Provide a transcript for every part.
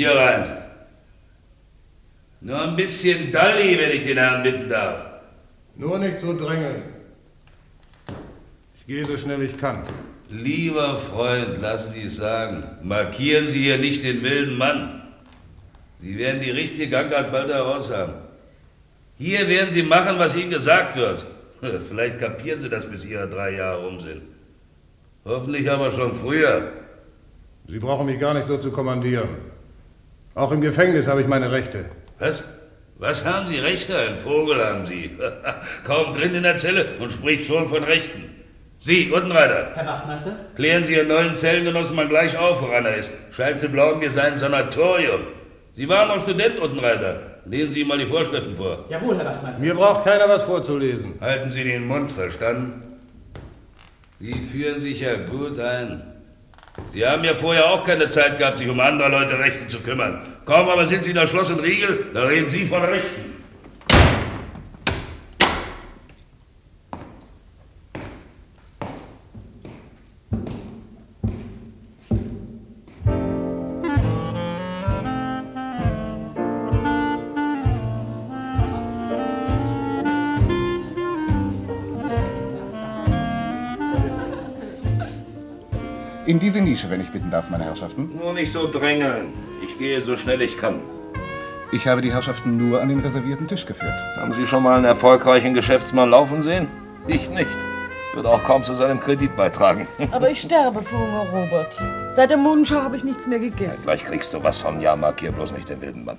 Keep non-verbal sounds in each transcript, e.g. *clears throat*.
Hier rein. Nur ein bisschen Dalli, wenn ich den Herrn bitten darf. Nur nicht so drängeln. Ich gehe so schnell ich kann. Lieber Freund, lassen Sie es sagen. Markieren Sie hier nicht den wilden Mann. Sie werden die richtige Gangart bald heraus haben. Hier werden Sie machen, was Ihnen gesagt wird. *laughs* Vielleicht kapieren Sie das, bis Ihre drei Jahre um sind. Hoffentlich aber schon früher. Sie brauchen mich gar nicht so zu kommandieren. Auch im Gefängnis habe ich meine Rechte. Was? Was haben Sie Rechte? Ein Vogel haben Sie. *laughs* Kaum drin in der Zelle und spricht schon von Rechten. Sie, Untenreiter. Herr Wachtmeister? Klären Sie Ihren neuen Zellengenossen mal gleich auf, woran er ist. Scheint, Sie glauben, wir seien ein Sanatorium. Sie waren auch Student, Untenreiter. Lesen Sie ihm mal die Vorschriften vor. Jawohl, Herr Wachtmeister. Mir braucht keiner was vorzulesen. Halten Sie den Mund, verstanden? Sie führen sich ja gut ein. Sie haben ja vorher auch keine Zeit gehabt, sich um andere Leute Rechte zu kümmern. Kaum aber sind Sie in der Schloss und Riegel, da reden Sie von Rechten. Diese Nische, wenn ich bitten darf, meine Herrschaften. Nur nicht so drängeln. Ich gehe so schnell ich kann. Ich habe die Herrschaften nur an den reservierten Tisch geführt. Haben Sie schon mal einen erfolgreichen Geschäftsmann laufen sehen? Ich nicht. Wird auch kaum zu seinem Kredit beitragen. *laughs* Aber ich sterbe vor Hunger, Robert. Seit der Mondschau habe ich nichts mehr gegessen. Gleich kriegst du was vom Jahrmarkt hier, bloß nicht den wilden Mann.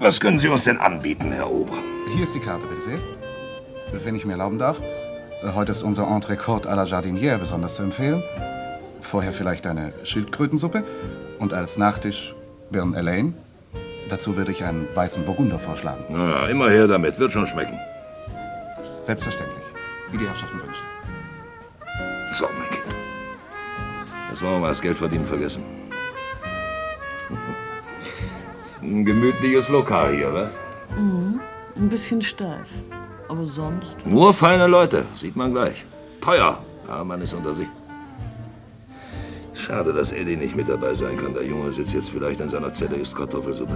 Was können Sie uns denn anbieten, Herr Ober? Hier ist die Karte, bitte sehr. Wenn ich mir erlauben darf. Heute ist unser Entrecôte à la Jardinière besonders zu empfehlen. Vorher vielleicht eine Schildkrötensuppe und als Nachtisch Birn Elaine. Dazu würde ich einen weißen Burgunder vorschlagen. Na ja, immer her damit. Wird schon schmecken. Selbstverständlich. Wie die Herrschaften wünschen. So, mein Kind. Jetzt wollen wir mal das Geld verdienen vergessen. *laughs* Ein gemütliches Lokal hier, was? Mhm. Ein bisschen steif. Aber sonst. Nur feine Leute, sieht man gleich. Teuer, aber man ist unter sich. Schade, dass Eddie nicht mit dabei sein kann. Der Junge sitzt jetzt vielleicht in seiner Zelle, isst Kartoffelsuppe.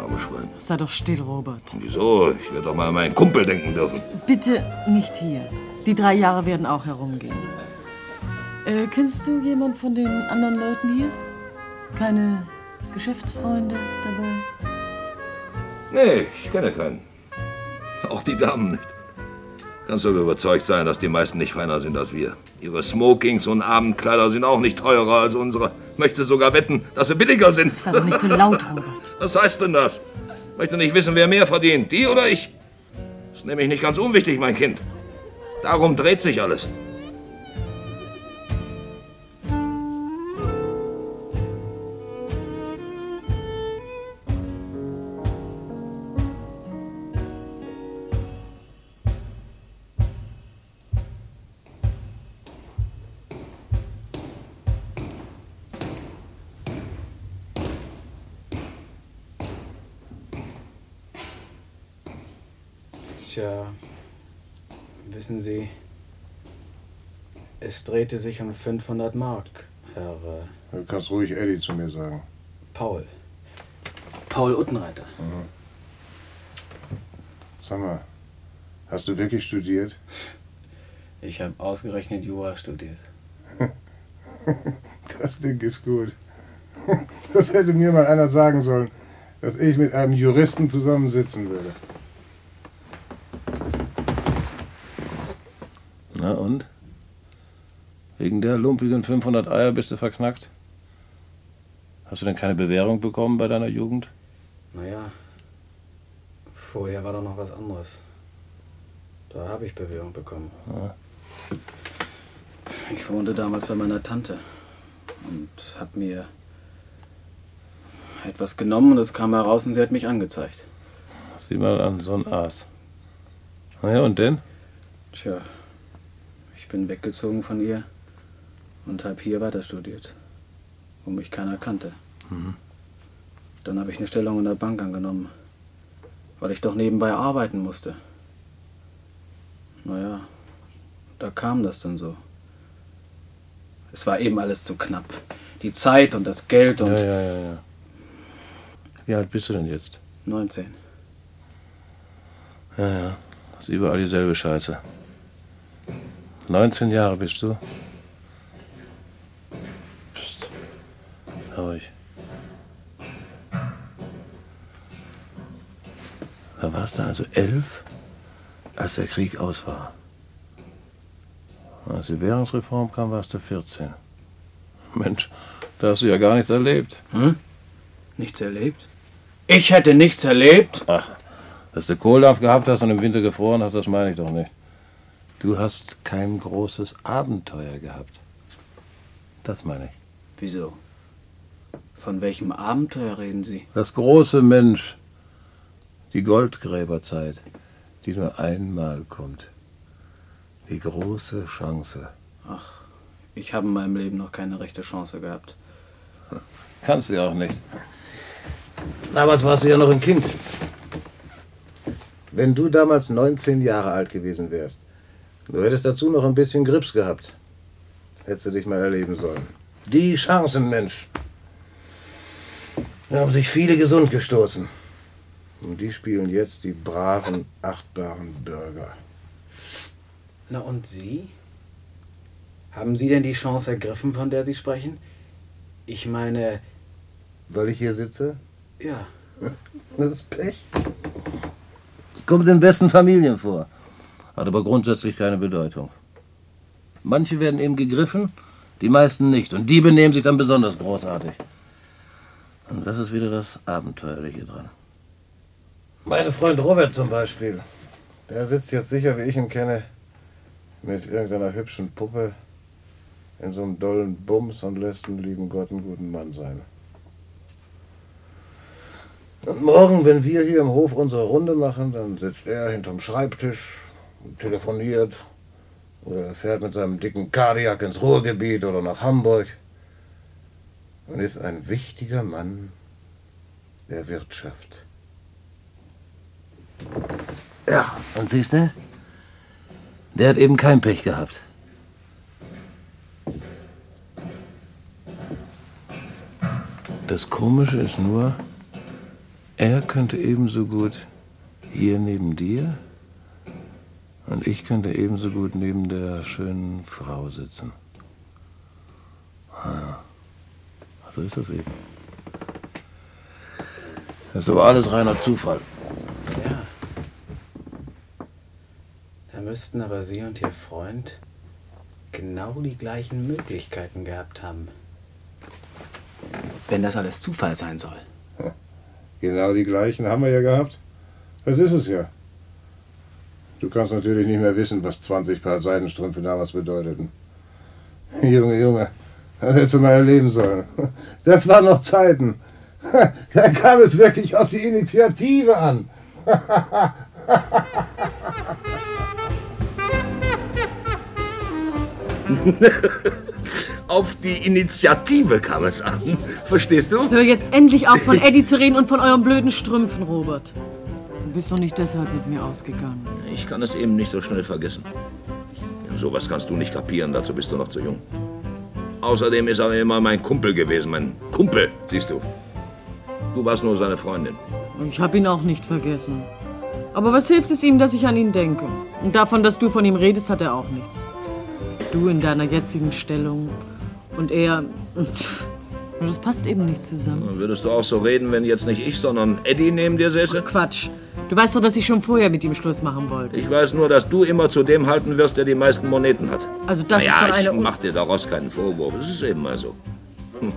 Arme Schwein. Sei doch still, Robert. Wieso? Ich werde doch mal an meinen Kumpel denken dürfen. Bitte nicht hier. Die drei Jahre werden auch herumgehen. Äh, kennst du jemand von den anderen Leuten hier? Keine Geschäftsfreunde dabei? Nee, ich kenne keinen. Auch die Damen nicht. Kannst aber überzeugt sein, dass die meisten nicht feiner sind als wir. Ihre Smokings und Abendkleider sind auch nicht teurer als unsere. Möchte sogar wetten, dass sie billiger sind. Sei doch nicht so laut, Robert. *laughs* Was heißt denn das? Möchte nicht wissen, wer mehr verdient, die oder ich? ist nämlich nicht ganz unwichtig, mein Kind. Darum dreht sich alles. Tja, wissen Sie, es drehte sich um 500 Mark, Herr äh, Du kannst ruhig Eddie zu mir sagen. Paul. Paul Uttenreiter. Mhm. Sag mal, hast du wirklich studiert? Ich habe ausgerechnet Jura studiert. *laughs* Das Ding ist gut. Das hätte mir mal einer sagen sollen, dass ich mit einem Juristen zusammensitzen würde. Na und? Wegen der lumpigen 500 Eier bist du verknackt? Hast du denn keine Bewährung bekommen bei deiner Jugend? Naja, vorher war doch noch was anderes. Da habe ich Bewährung bekommen. Ja. Ich wohnte damals bei meiner Tante und habe mir etwas genommen und es kam heraus und sie hat mich angezeigt. Sieh mal an, so ein Aas. Na ja, und denn? Tja, bin weggezogen von ihr und habe hier weiter studiert, wo mich keiner kannte. Mhm. Dann habe ich eine Stellung in der Bank angenommen, weil ich doch nebenbei arbeiten musste. Naja, da kam das dann so. Es war eben alles zu knapp. Die Zeit und das Geld und. Ja, ja, ja, ja. Wie alt bist du denn jetzt? 19. Ja, ja. Das ist überall dieselbe Scheiße. 19 Jahre bist du? Psst. Ruhig. Da warst du also elf, als der Krieg aus war. Als die Währungsreform kam, warst du 14. Mensch, da hast du ja gar nichts erlebt. Hm? Nichts erlebt? Ich hätte nichts erlebt? Ach, dass du Kohldampf gehabt hast und im Winter gefroren hast, das meine ich doch nicht. Du hast kein großes Abenteuer gehabt. Das meine ich. Wieso? Von welchem Abenteuer reden Sie? Das große Mensch. Die Goldgräberzeit, die nur einmal kommt. Die große Chance. Ach, ich habe in meinem Leben noch keine rechte Chance gehabt. Kannst du ja auch nicht. Damals warst du ja noch ein Kind. Wenn du damals 19 Jahre alt gewesen wärst, du hättest dazu noch ein bisschen Grips gehabt. Hättest du dich mal erleben sollen. Die Chancen, Mensch. Da haben sich viele gesund gestoßen. Und die spielen jetzt die braven, achtbaren Bürger. Na und Sie? Haben Sie denn die Chance ergriffen, von der Sie sprechen? Ich meine, Weil ich hier sitze? ja, *laughs* Das ist Pech. Es kommt in besten Familien vor. Hat aber grundsätzlich keine Bedeutung. Manche werden eben gegriffen, die meisten nicht. Und die benehmen sich dann besonders großartig. Und das ist wieder das Abenteuerliche dran. Mein Freund Robert zum Beispiel. Der sitzt jetzt sicher, wie ich ihn kenne, mit irgendeiner hübschen Puppe in so einem dollen Bums und lässt den lieben Gott einen guten Mann sein. Und morgen, wenn wir hier im Hof unsere Runde machen, dann sitzt er hinterm Schreibtisch telefoniert. Oder er fährt mit seinem dicken Kadiak ins Ruhrgebiet oder nach Hamburg. Und ist ein wichtiger Mann der Wirtschaft. Ja, und siehst du? Der hat eben kein Pech gehabt. Das Komische ist nur, er könnte ebenso gut hier neben dir und ich könnte ebenso gut neben der schönen Frau sitzen. Ah, So ist das eben. Das ist aber alles reiner Zufall. ja. Da müssten aber Sie und Ihr Freund genau die gleichen Möglichkeiten gehabt haben. Wenn das alles Zufall sein soll. *laughs* Genau die gleichen haben wir ja gehabt. Das ist es ja. Du kannst natürlich nicht mehr wissen, was 20 Paar Seidenstrümpfe damals bedeuteten. *laughs* Junge, Junge, das hättest du mal erleben sollen. *laughs* Das waren noch Zeiten. *laughs* Da kam es wirklich auf die Initiative an. Auf die Initiative kam es an. Verstehst du? Hör jetzt endlich auf, von Eddie zu reden und von euren blöden Strümpfen, Robert. Du bist doch nicht deshalb mit mir ausgegangen. Ich kann es eben nicht so schnell vergessen. Sowas kannst du nicht kapieren, dazu bist du noch zu jung. Außerdem ist er immer mein Kumpel gewesen, mein Kumpel, siehst du. Du warst nur seine Freundin. Ich hab ihn auch nicht vergessen. Aber was hilft es ihm, dass ich an ihn denke? Und davon, dass du von ihm redest, hat er auch nichts. Du in deiner jetzigen Stellung und er. *laughs* Pff, Das passt eben nicht zusammen. Dann würdest du auch so reden, wenn jetzt nicht ich, sondern Eddie neben dir säße? Quatsch. Du weißt doch, dass ich schon vorher mit ihm Schluss machen wollte. Ich weiß nur, dass du immer zu dem halten wirst, der die meisten Moneten hat. Also das naja, ist doch eine... ich mach dir daraus keinen Vorwurf. Es ist eben mal so.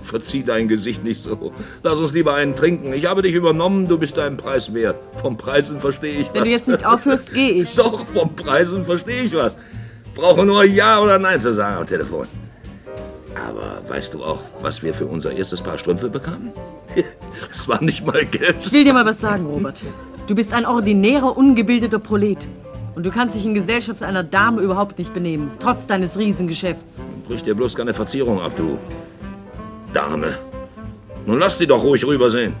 Verzieh dein Gesicht nicht so. Lass uns lieber einen trinken. Ich habe dich übernommen, du bist deinen Preis wert. Vom Preisen verstehe ich was. Wenn du jetzt nicht aufhörst, gehe ich. *laughs* Doch, vom Preisen verstehe ich was. Brauche nur Ja oder Nein zu sagen am Telefon. Aber weißt du auch, was wir für unser erstes Paar Strümpfe bekamen? *laughs* Es war nicht mal Geld. Ich will dir mal was sagen, Robert. Du bist ein ordinärer, ungebildeter Prolet. Und du kannst dich in Gesellschaft einer Dame überhaupt nicht benehmen, trotz deines Riesengeschäfts. Brich dir bloß keine Verzierung ab, du Dame. Nun lass die doch ruhig rübersehen.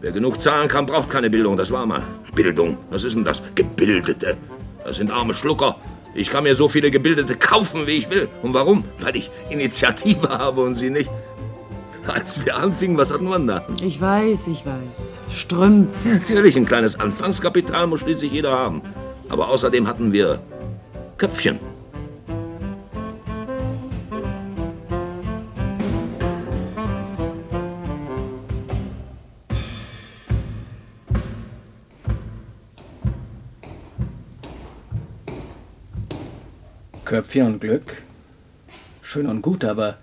Wer genug zahlen kann, braucht keine Bildung, das war mal. Bildung, was ist denn das? Gebildete. Das sind arme Schlucker. Ich kann mir so viele Gebildete kaufen, wie ich will. Und warum? Weil ich Initiative habe und sie nicht. Als wir anfingen, was hatten wir da? Ich weiß, ich weiß. Strümpfe. Natürlich, ein kleines Anfangskapital muss schließlich jeder haben. Aber außerdem hatten wir Köpfchen. Köpfchen und Glück. Schön und gut, aber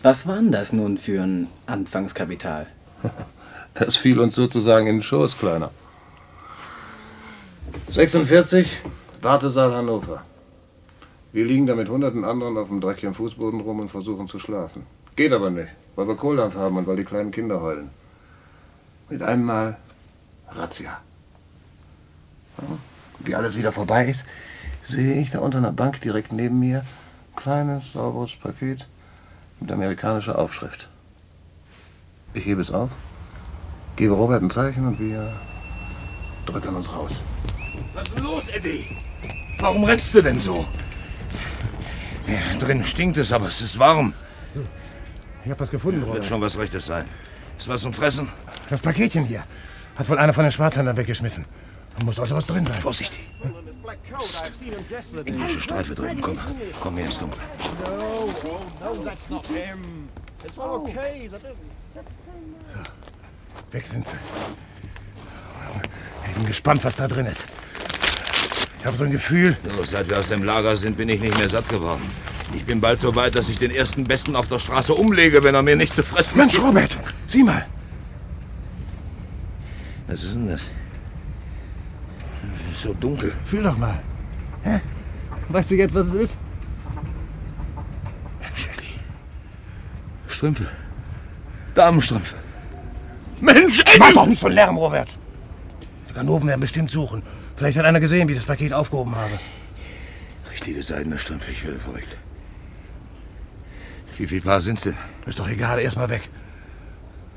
was war denn das nun für ein Anfangskapital? *laughs* Das fiel uns sozusagen in den Schoß, Kleiner. 46, Wartesaal Hannover. Wir liegen da mit hunderten anderen auf dem dreckigen Fußboden rum und versuchen zu schlafen. Geht aber nicht, weil wir Kohldampf haben und weil die kleinen Kinder heulen. Mit einem Mal Razzia. Wie alles wieder vorbei ist, sehe ich da unter einer Bank direkt neben mir ein kleines, sauberes Paket mit amerikanischer Aufschrift. Ich hebe es auf, gebe Robert ein Zeichen und wir drücken uns raus. Was ist denn los, Eddie? Warum rennst du denn so? Ja, drin stinkt es, aber es ist warm. Ich hab was gefunden, Wird Robert. schon was Rechtes sein. Ist was zum Fressen? Das Paketchen hier hat wohl einer von den Schwarzhändlern weggeschmissen. Da muss also was drin sein. Vorsichtig. Englische Streife drüben, komm. Komm her ins Dunkle. Weg sind sie. Ich bin gespannt, was da drin ist. Ich habe so ein Gefühl. So, seit wir aus dem Lager sind, bin ich nicht mehr satt geworden. Ich bin bald so weit, dass ich den ersten Besten auf der Straße umlege, wenn er mir nicht zu fressen Mensch, Robert, sieh mal. Was ist denn das? So dunkel. Fühl doch mal. Hä? Weißt du jetzt, was es ist? Mensch, Eddie. Strümpfe. Damenstrümpfe. Mensch, Eddie! Mach doch nicht so einen Lärm, Robert. Die Ganoven werden bestimmt suchen. Vielleicht hat einer gesehen, wie ich das Paket aufgehoben habe. Richtige seidene Strümpfe, ich werde verrückt. Wie viel Paar sind's denn? Ist doch egal, erstmal weg.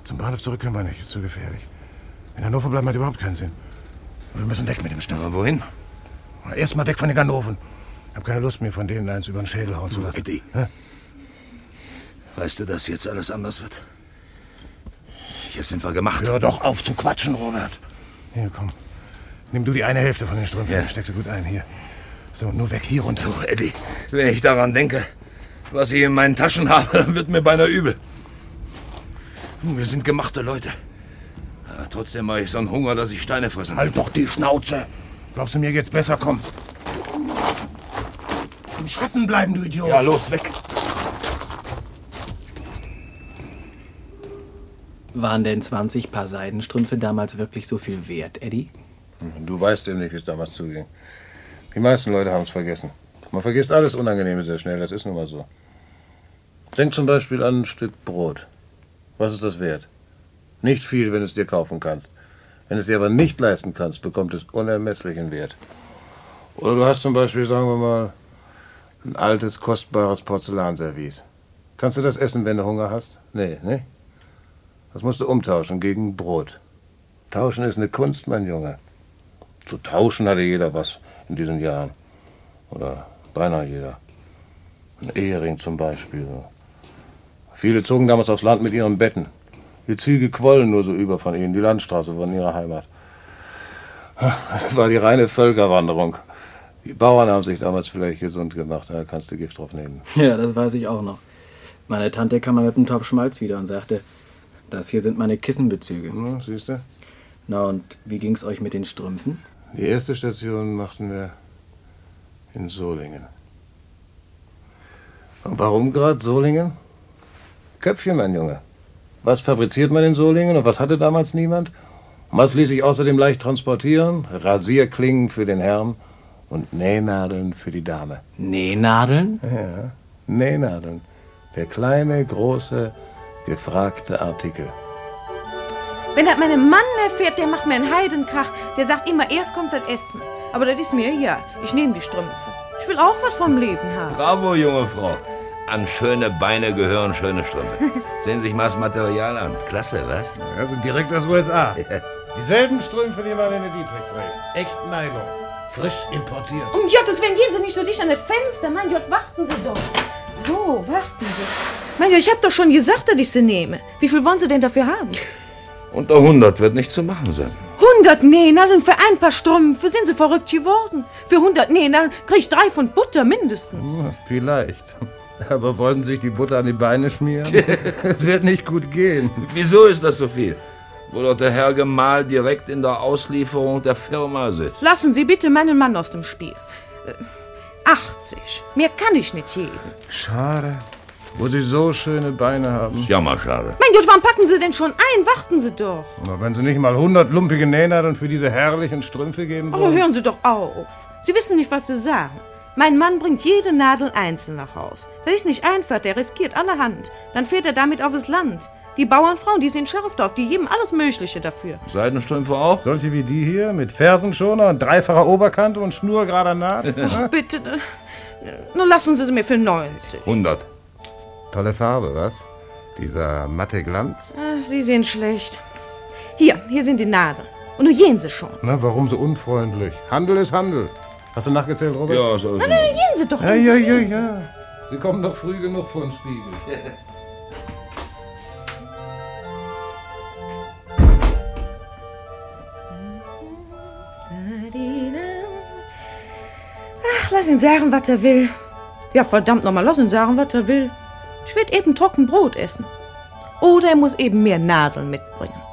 Zum Bahnhof zurück können wir nicht, ist zu gefährlich. In Hannover bleiben hat überhaupt keinen Sinn. Wir müssen weg mit dem Stoff. Aber wohin? Erstmal weg von den Ganoven. Ich habe keine Lust mehr, von denen eins über den Schädel hauen zu lassen. Eddie. Hä? Weißt du, dass jetzt alles anders wird? Jetzt sind wir gemacht. Hör doch auf zu quatschen, Robert. Hier, komm. Nimm du die eine Hälfte von den Strümpfen. Ja. Steck sie gut ein, hier. So, nur weg, hier runter. Du, Eddie, wenn ich daran denke, was ich in meinen Taschen habe, *laughs* wird mir beinahe übel. Wir sind gemachte Leute. Aber trotzdem habe ich so einen Hunger, dass ich Steine fressen Halt doch die Schnauze. Glaubst du, mir geht's besser? Komm. Im Schatten bleiben, du Idiot. Ja, los, weg. Waren denn 20 Paar Seidenstrümpfe damals wirklich so viel wert, Eddie? Du weißt eben nicht, wie es damals zuging. Die meisten Leute haben es vergessen. Man vergisst alles Unangenehme sehr schnell, das ist nun mal so. Denk zum Beispiel an ein Stück Brot. Was ist das wert? Nicht viel, wenn du es dir kaufen kannst. Wenn du es dir aber nicht leisten kannst, bekommt es unermesslichen Wert. Oder du hast zum Beispiel, sagen wir mal, ein altes, kostbares Porzellanservice. Kannst du das essen, wenn du Hunger hast? Nee, ne? Das musst du umtauschen gegen Brot. Tauschen ist eine Kunst, mein Junge. Zu tauschen hatte jeder was in diesen Jahren. Oder beinahe jeder. Ein Ehering zum Beispiel. Viele zogen damals aufs Land mit ihren Betten. Die Züge quollen nur so über von ihnen, die Landstraße von ihrer Heimat. Das *laughs* war die reine Völkerwanderung. Die Bauern haben sich damals vielleicht gesund gemacht, da kannst du Gift drauf nehmen. *laughs* Ja, das weiß ich auch noch. Meine Tante kam mal mit einem Topf Schmalz wieder und sagte, das hier sind meine Kissenbezüge. Ja, siehst du? Na und wie ging's euch mit den Strümpfen? Die erste Station machten wir in Solingen. Und warum gerade Solingen? Köpfchen, mein Junge. Was fabriziert man in Solingen und was hatte damals niemand? Und was ließ sich außerdem leicht transportieren? Rasierklingen für den Herrn und Nähnadeln für die Dame. Nähnadeln? Ja, Nähnadeln. Der kleine, große, gefragte Artikel. Wenn das mein Mann erfährt, der macht mir einen Heidenkrach. Der sagt immer, erst kommt das Essen. Aber das ist mir ja. Ich nehme die Strümpfe. Ich will auch was vom Leben haben. Bravo, junge Frau. An schöne Beine gehören schöne Strümpfe. *laughs* Sehen Sie sich mal das Material an. Klasse, was? Das sind direkt aus USA. *laughs* Dieselben Strümpfe, die Marlene Dietrich trägt. Echt Nylon. Frisch importiert. Um Gottes Willen, gehen Sie nicht so dicht an das Fenster. Mein Gott, warten Sie doch. So, warten Sie. Mein Gott, ich hab doch schon gesagt, dass ich sie nehme. Wie viel wollen Sie denn dafür haben? Unter 100 wird nicht zu machen sein. 100 Nähnadeln für ein paar Strümpfe. Sind Sie verrückt geworden? Für 100 Nähnadeln krieg ich drei Pfund Butter mindestens. Vielleicht. *laughs* Aber wollen Sie sich die Butter an die Beine schmieren? *laughs* Es wird nicht gut gehen. Wieso ist das so viel? Wo doch der Herr Gemahl direkt in der Auslieferung der Firma sitzt. Lassen Sie bitte meinen Mann aus dem Spiel. Äh, 80. Mehr kann ich nicht geben. Schade. Wo Sie so schöne Beine haben. Jammerschade. Mein Gott, wann packen Sie denn schon ein? Warten Sie doch. Na, wenn Sie nicht mal 100 lumpige Nähnadeln für diese herrlichen Strümpfe geben Aber wollen. hören Sie doch auf. Sie wissen nicht, was Sie sagen. Mein Mann bringt jede Nadel einzeln nach Haus. Das ist nicht einfach, der riskiert allerhand. Dann fährt er damit auf das Land. Die Bauernfrauen, die sind Schärfdorf, die geben alles Mögliche dafür. Seidenstrümpfe auch? Solche wie die hier, mit Fersenschoner und dreifacher Oberkante und schnurgerader Naht. Ach, bitte. Nur lassen Sie sie mir für 90. 100. Tolle Farbe, was? Dieser matte Glanz. Ah, Sie sind schlecht. Hier, hier sind die Nadeln. Und nun gehen Sie schon. Na, warum so unfreundlich? Handel ist Handel. Hast du nachgezählt, Robert? Ja, so ist Na, nun gehen Sie doch. Ja, ja, ja, ja. Sie kommen doch früh genug vor den Spiegel. Ach, lass ihn sagen, was er will. Ja, verdammt nochmal, lass ihn sagen, was er will. Ich will eben trocken Brot essen. Oder er muss eben mehr Nadeln mitbringen.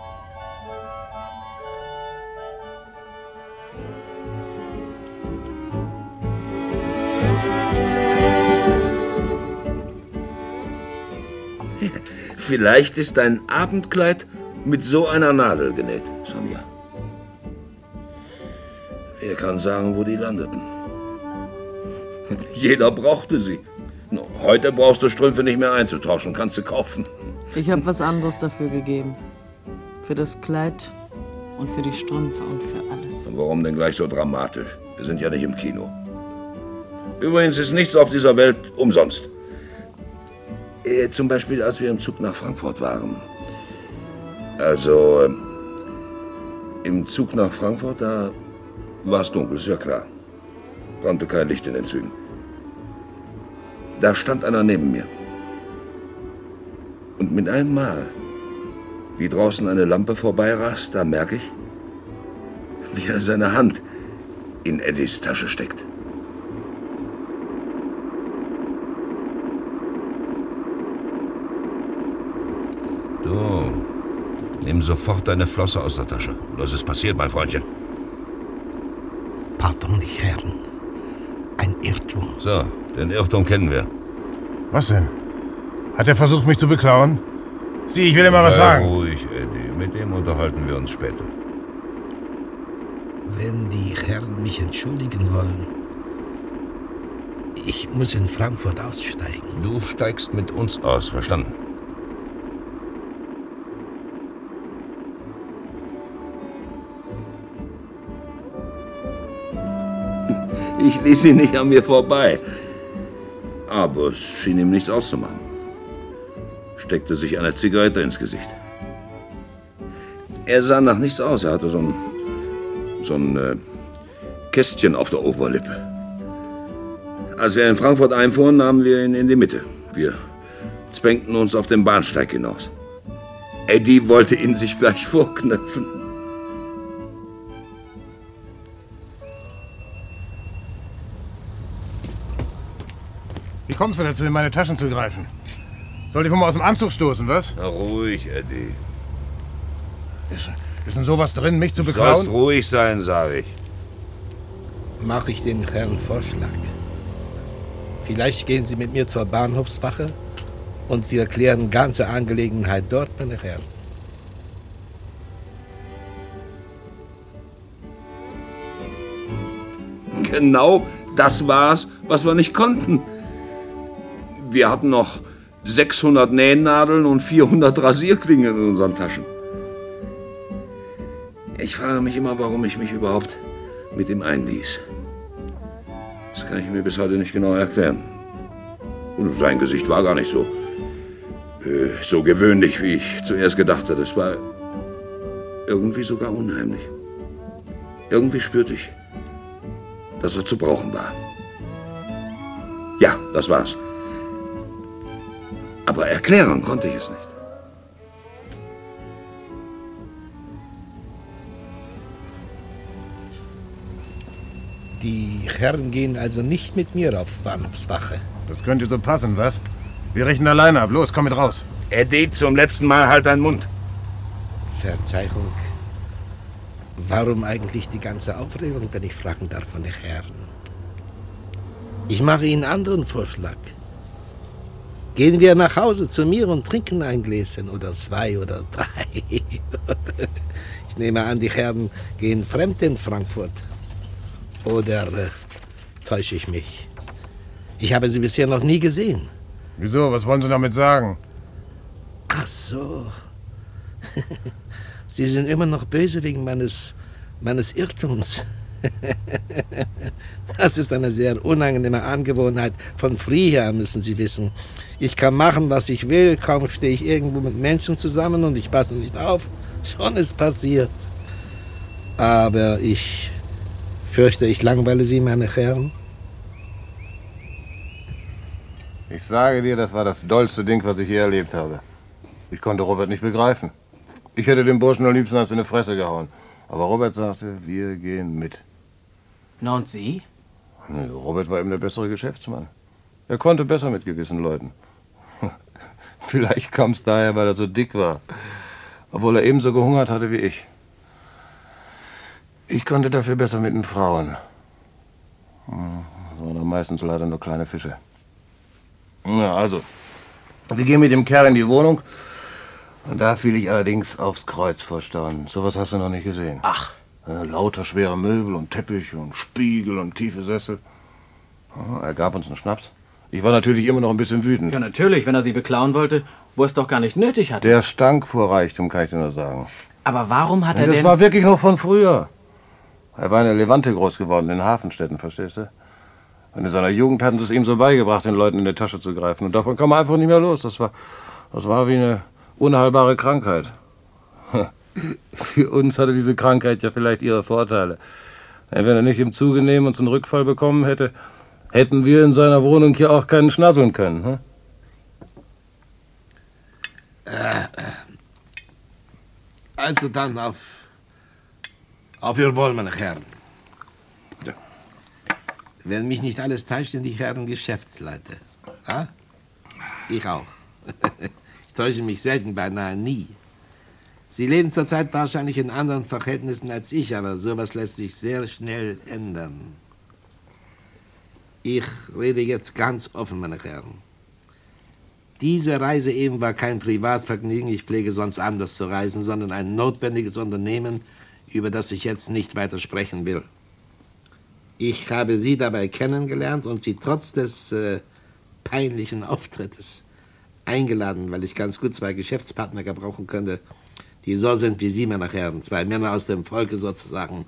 Vielleicht ist dein Abendkleid mit so einer Nadel genäht, Sonja. Wer kann sagen, wo die landeten? Jeder brauchte sie. Heute brauchst du Strümpfe nicht mehr einzutauschen, kannst du kaufen. Ich habe was anderes dafür gegeben. Für das Kleid und für die Strümpfe und für alles. Warum denn gleich so dramatisch? Wir sind ja nicht im Kino. Übrigens ist nichts auf dieser Welt umsonst. Äh, zum Beispiel, als wir im Zug nach Frankfurt waren. Also, ähm, im Zug nach Frankfurt, da war es dunkel, ist ja klar. Brannte kein Licht in den Zügen. Da stand einer neben mir. Und mit einem Mal, wie draußen eine Lampe vorbeirast, da merke ich, wie er seine Hand in Eddies Tasche steckt. Du, nimm sofort deine Flosse aus der Tasche. Was ist passiert, mein Freundchen? Pardon, die Herren. Ein Irrtum. So, den Irrtum kennen wir. Was denn? Hat er versucht, mich zu beklauen? Sieh, ich will dir mal was Sei sagen. ruhig, Eddie. Mit dem unterhalten wir uns später. Wenn die Herren mich entschuldigen wollen, ich muss in Frankfurt aussteigen. Du steigst mit uns aus, verstanden? Ich ließ ihn nicht an mir vorbei. Aber es schien ihm nichts auszumachen. Steckte sich eine Zigarette ins Gesicht. Er sah nach nichts aus. Er hatte so ein, so ein äh, Kästchen auf der Oberlippe. Als wir in Frankfurt einfuhren, nahmen wir ihn in die Mitte. Wir zwängten uns auf den Bahnsteig hinaus. Eddie wollte ihn sich gleich vorknöpfen. Wie kommst du dazu, in meine Taschen zu greifen? Soll ich wohl mal aus dem Anzug stoßen, was? Na, ruhig, Eddie. Ist, ist denn sowas drin, mich zu Du beklauen? sollst ruhig sein, sage ich. Mache ich den Herrn Vorschlag. Vielleicht gehen Sie mit mir zur Bahnhofswache und wir klären ganze Angelegenheit dort, meine Herren. Genau das war's, was wir nicht konnten. Wir hatten noch 600 Nähnadeln und 400 Rasierklingen in unseren Taschen. Ich frage mich immer, warum ich mich überhaupt mit ihm einließ. Das kann ich mir bis heute nicht genau erklären. Und sein Gesicht war gar nicht so, äh, so gewöhnlich, wie ich zuerst gedacht hatte. Es war irgendwie sogar unheimlich. Irgendwie spürte ich, dass er zu brauchen war. Ja, das war's. Aber erklären konnte ich es nicht. Die Herren gehen also nicht mit mir auf Bahnhofswache. Das könnte so passen, was? Wir rechnen alleine ab. Los, komm mit raus. Eddie, zum letzten Mal halt deinen Mund. Verzeihung. Warum eigentlich die ganze Aufregung, wenn ich fragen darf von den Herren? Ich mache Ihnen einen anderen Vorschlag. Gehen wir nach Hause zu mir und trinken ein Gläschen oder zwei oder drei. *laughs* Ich nehme an, die Herren gehen fremd in Frankfurt. Oder äh, täusche ich mich? Ich habe sie bisher noch nie gesehen. Wieso? Was wollen Sie damit sagen? Ach so. *laughs* Sie sind immer noch böse wegen meines, meines Irrtums. *laughs* Das ist eine sehr unangenehme Angewohnheit. Von früher müssen Sie wissen. Ich kann machen, was ich will. Kaum stehe ich irgendwo mit Menschen zusammen und ich passe nicht auf. Schon ist passiert. Aber ich fürchte, ich langweile Sie, meine Herren. Ich sage dir, das war das dollste Ding, was ich je erlebt habe. Ich konnte Robert nicht begreifen. Ich hätte den Burschen am liebsten als in die Fresse gehauen. Aber Robert sagte, wir gehen mit. Na und Sie? Robert war eben der bessere Geschäftsmann. Er konnte besser mit gewissen Leuten. *laughs* Vielleicht kam es daher, weil er so dick war. Obwohl er ebenso gehungert hatte wie ich. Ich konnte dafür besser mit den Frauen. Hm, Das waren dann meistens leider nur kleine Fische. Na, also. Wir gehen mit dem Kerl in die Wohnung. Und da fiel ich allerdings aufs Kreuz vor Staunen. Sowas hast du noch nicht gesehen. Ach. Ja, lauter schwere Möbel und Teppich und Spiegel und tiefe Sessel. Ja, Er gab uns einen Schnaps. Ich war natürlich immer noch ein bisschen wütend. Ja, natürlich, wenn er Sie beklauen wollte, wo er es doch gar nicht nötig hatte. Der stank vor Reichtum, kann ich dir nur sagen. Aber warum hat er das denn... war wirklich noch von früher. Er war in der Levante groß geworden, in Hafenstädten, verstehst du? Und in seiner Jugend hatten sie es ihm so beigebracht, den Leuten in die Tasche zu greifen. Und davon kam er einfach nicht mehr los. Das war, das war wie eine unheilbare Krankheit. *laughs* Für uns hatte diese Krankheit ja vielleicht ihre Vorteile. Wenn er nicht im Zuge nehmen uns einen Rückfall bekommen hätte, hätten wir in seiner Wohnung hier auch keinen schnasseln können. Hm? Äh, äh. Also dann auf, auf Ihr Wohl, meine Herren. Wenn mich nicht alles täuscht, sind die Herren Geschäftsleute. Ah? Ich auch. *laughs* Ich täusche mich selten, beinahe nie. Sie leben zurzeit wahrscheinlich in anderen Verhältnissen als ich, aber sowas lässt sich sehr schnell ändern. Ich rede jetzt ganz offen, meine Herren. Diese Reise eben war kein Privatvergnügen, ich pflege sonst anders zu reisen, sondern ein notwendiges Unternehmen, über das ich jetzt nicht weiter sprechen will. Ich habe Sie dabei kennengelernt und Sie trotz des äh, peinlichen Auftrittes eingeladen, weil ich ganz gut zwei Geschäftspartner gebrauchen könnte, die so sind wie Sie, meine Herren, zwei Männer aus dem Volke sozusagen,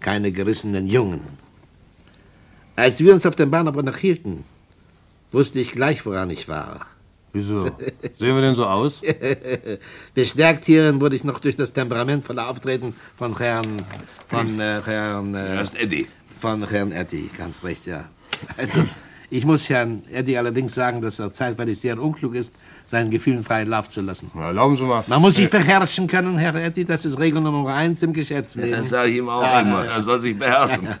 keine gerissenen Jungen. Als wir uns auf dem Bahnhof unterhielten, wusste ich gleich, woran ich war. Wieso? Sehen wir denn so aus? *laughs* Bestärkt hierin wurde ich noch durch das temperamentvolle Auftreten von Herrn, von äh, Herrn, äh, Das ist Eddie. von Herrn Eddy, ganz recht, ja. Also, ich muss Herrn Eddy allerdings sagen, dass er zeitweilig sehr unklug ist, seinen Gefühlen freien Lauf zu lassen. Na, erlauben Sie mal. Man muss sich beherrschen können, Herr Eddy, das ist Regel Nummer eins im Geschäftsleben. Das sage ich ihm auch Ja, immer. ja, ja. Er soll sich beherrschen. *laughs*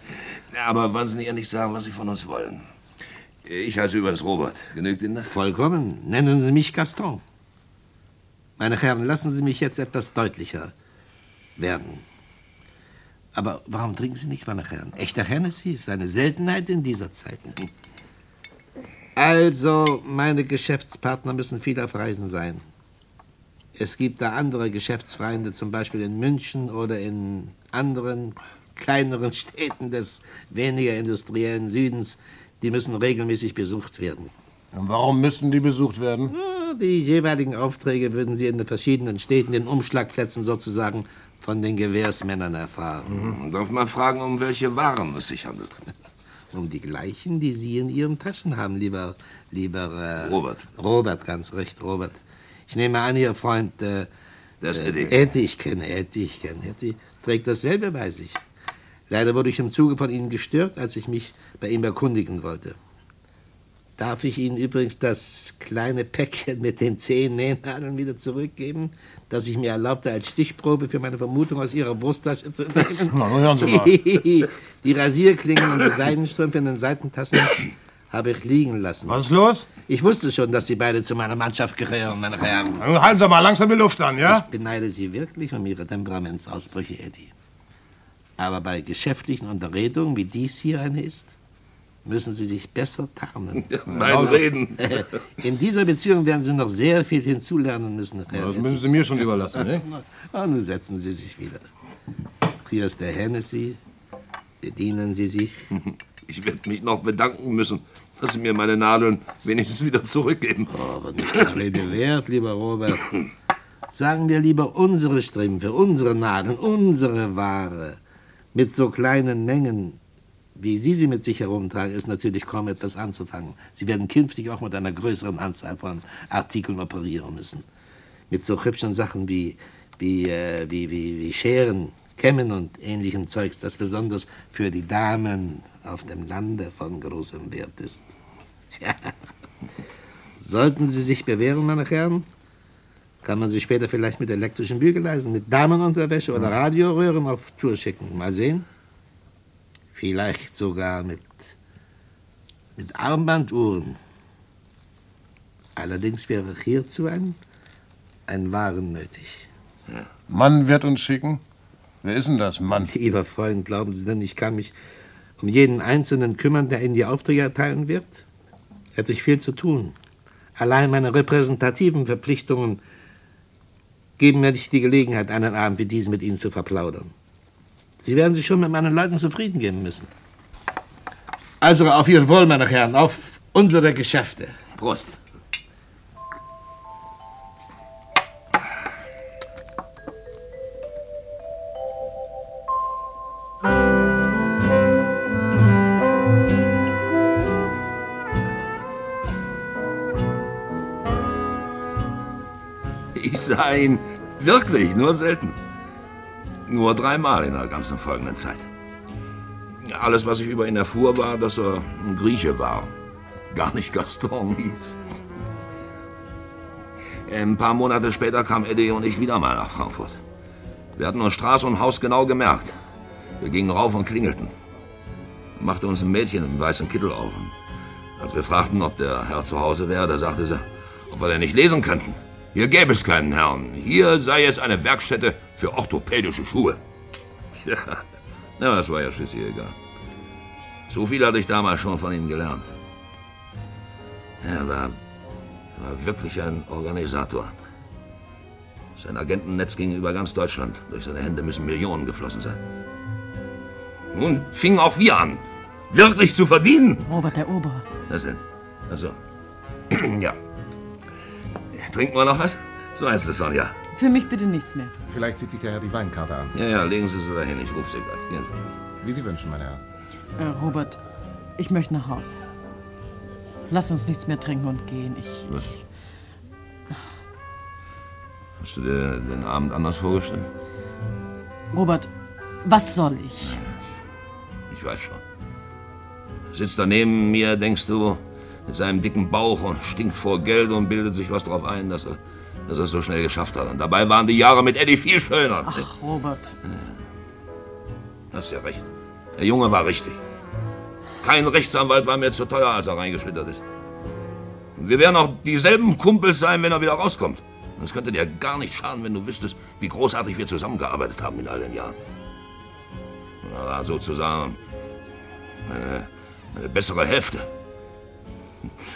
Aber wollen Sie nicht ehrlich sagen, was Sie von uns wollen? Ich heiße übrigens Robert. Genügt Ihnen das? Vollkommen. Nennen Sie mich Gaston. Meine Herren, lassen Sie mich jetzt etwas deutlicher werden. Aber warum trinken Sie nichts, meine Herren? Echter Hennessy ist eine Seltenheit in dieser Zeit. *laughs* Also, meine Geschäftspartner müssen viel auf Reisen sein. Es gibt da andere Geschäftsfreunde, zum Beispiel in München oder in anderen kleineren Städten des weniger industriellen Südens, die müssen regelmäßig besucht werden. Und warum müssten die besucht werden? Die jeweiligen Aufträge würden Sie in den verschiedenen Städten, den Umschlagplätzen sozusagen, von den Gewährsmännern erfahren. Darf man fragen, um welche Waren es sich handelt? *laughs* Um die gleichen, die Sie in Ihren Taschen haben, lieber, lieber äh, Robert. Robert, ganz recht, Robert. Ich nehme an, Ihr Freund äh, Das ist äh, Eddie. Eddie, ich kenne Eddie, ich kenne Eddie, trägt dasselbe bei sich. Leider wurde ich im Zuge von Ihnen gestört, als ich mich bei ihm erkundigen wollte. Darf ich Ihnen übrigens das kleine Päckchen mit den zehn Nähnadeln wieder zurückgeben, das ich mir erlaubte, als Stichprobe für meine Vermutung aus Ihrer Brusttasche zu *laughs* nehmen? Na, hören Sie mal. *laughs* Die Rasierklingen und die Seidenstrümpfe in den Seitentaschen habe ich liegen lassen. Was ist los? Ich wusste schon, dass Sie beide zu meiner Mannschaft gehören, meine Herren. Halten Sie mal langsam die Luft an, ja? Ich beneide Sie wirklich um Ihre Temperamentsausbrüche, Eddie. Aber bei geschäftlichen Unterredungen, wie dies hier eine ist, müssen Sie sich besser tarnen. Mein Reden. *laughs* In dieser Beziehung werden Sie noch sehr viel hinzulernen müssen. Herr Das müssen Sie mir schon überlassen, ne? *laughs* Ah, nun setzen Sie sich wieder. Hier ist der Hennessy. Bedienen Sie sich. *laughs* Ich werde mich noch bedanken müssen, dass Sie mir meine Nadeln wenigstens wieder zurückgeben. Oh, aber nicht der Rede wert, lieber Robert. Sagen wir lieber unsere Strümpfe, unsere Nadeln, unsere Ware. Mit so kleinen Mengen, wie Sie sie mit sich herumtragen, ist natürlich kaum etwas anzufangen. Sie werden künftig auch mit einer größeren Anzahl von Artikeln operieren müssen. Mit so hübschen Sachen wie, wie, äh, wie, wie, wie Scheren, Kämmen und ähnlichem Zeugs, das besonders für die Damen auf dem Lande von großem Wert ist. *laughs* Tja. Sollten Sie sich bewähren, meine Herren, kann man Sie später vielleicht mit elektrischen Bügeleisen, mit Damenunterwäsche oder Radioröhren auf Tour schicken. Mal sehen. Vielleicht sogar mit, mit Armbanduhren. Allerdings wäre hierzu ein, ein Waren nötig. Mann wird uns schicken. Wer ist denn das, Mann? Lieber Freund, glauben Sie denn, ich kann mich um jeden Einzelnen kümmern, der Ihnen die Aufträge erteilen wird? Hätte ich viel zu tun. Allein meine repräsentativen Verpflichtungen geben mir nicht die Gelegenheit, einen Abend wie diesen mit Ihnen zu verplaudern. Sie werden sich schon mit meinen Leuten zufrieden geben müssen. Also auf Ihr Wohl, meine Herren, auf unsere Geschäfte. Prost. Ihn wirklich nur selten. Nur dreimal in der ganzen folgenden Zeit. Alles, was ich über ihn erfuhr, war, dass er ein Grieche war. Gar nicht Gaston hieß. Ein paar Monate später kam Eddie und ich wieder mal nach Frankfurt. Wir hatten uns Straße und Haus genau gemerkt. Wir gingen rauf und klingelten. Machte uns ein Mädchen im weißen Kittel auf. Und als wir fragten, ob der Herr zu Hause wäre, da sagte sie, ob wir denn nicht lesen könnten. Hier gäbe es keinen Herrn. Hier sei es eine Werkstätte für orthopädische Schuhe. Tja, na, das war ja schließlich egal. So viel hatte ich damals schon von ihm gelernt. Er war, war wirklich ein Organisator. Sein Agentennetz ging über ganz Deutschland. Durch seine Hände müssen Millionen geflossen sein. Nun fingen auch wir an, wirklich zu verdienen. Robert der Ober. Was denn? Also, *clears throat* ja. Trinken wir noch was? So meinst du, Sonja? Für mich bitte nichts mehr. Vielleicht zieht sich der Herr die Weinkarte an. Ja, ja, legen Sie sie dahin. Ich rufe Sie gleich. Gehen Sie. Wie Sie wünschen, meine Herren. Äh, Robert, ich möchte nach Hause. Lass uns nichts mehr trinken und gehen. Ich, ich Hast du dir den Abend anders vorgestellt? Robert, was soll ich? Ich weiß schon. Sitzt da neben mir, denkst du, mit seinem dicken Bauch und stinkt vor Geld und bildet sich was drauf ein, dass er, dass er es so schnell geschafft hat. Und dabei waren die Jahre mit Eddie viel schöner. Ach, Robert. Hast ja recht. Der Junge war richtig. Kein Rechtsanwalt war mir zu teuer, als er reingeschlittert ist. Und wir werden auch dieselben Kumpels sein, wenn er wieder rauskommt. Und es könnte dir gar nicht schaden, wenn du wüsstest, wie großartig wir zusammengearbeitet haben in all den Jahren. Er war sozusagen eine, eine bessere Hälfte.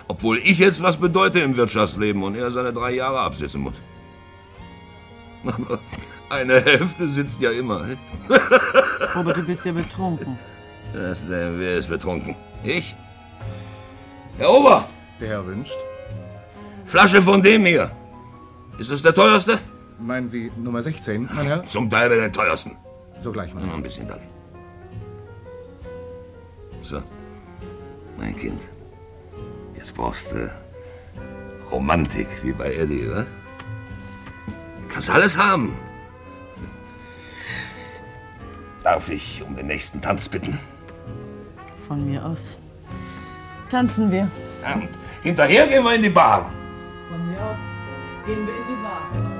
Obwohl ich jetzt was bedeute im Wirtschaftsleben und er seine drei Jahre absitzen muss. Aber eine Hälfte sitzt ja immer. Robert, *laughs* du bist ja betrunken. Das, denn, wer ist betrunken? Ich? Herr Ober! Der Herr wünscht. Flasche von dem hier. Ist das der teuerste? Meinen Sie Nummer 16, mein Herr? Zum Teil den teuersten. Sogleich, mein Noch Herr. ein bisschen, Dalli. So, mein Kind. Jetzt brauchst du Romantik, wie bei Eddie, oder? Kannst alles haben. Darf ich um den nächsten Tanz bitten? Von mir aus. Tanzen wir. Ja, und hinterher gehen wir in die Bar. Von mir aus gehen wir in die Bar.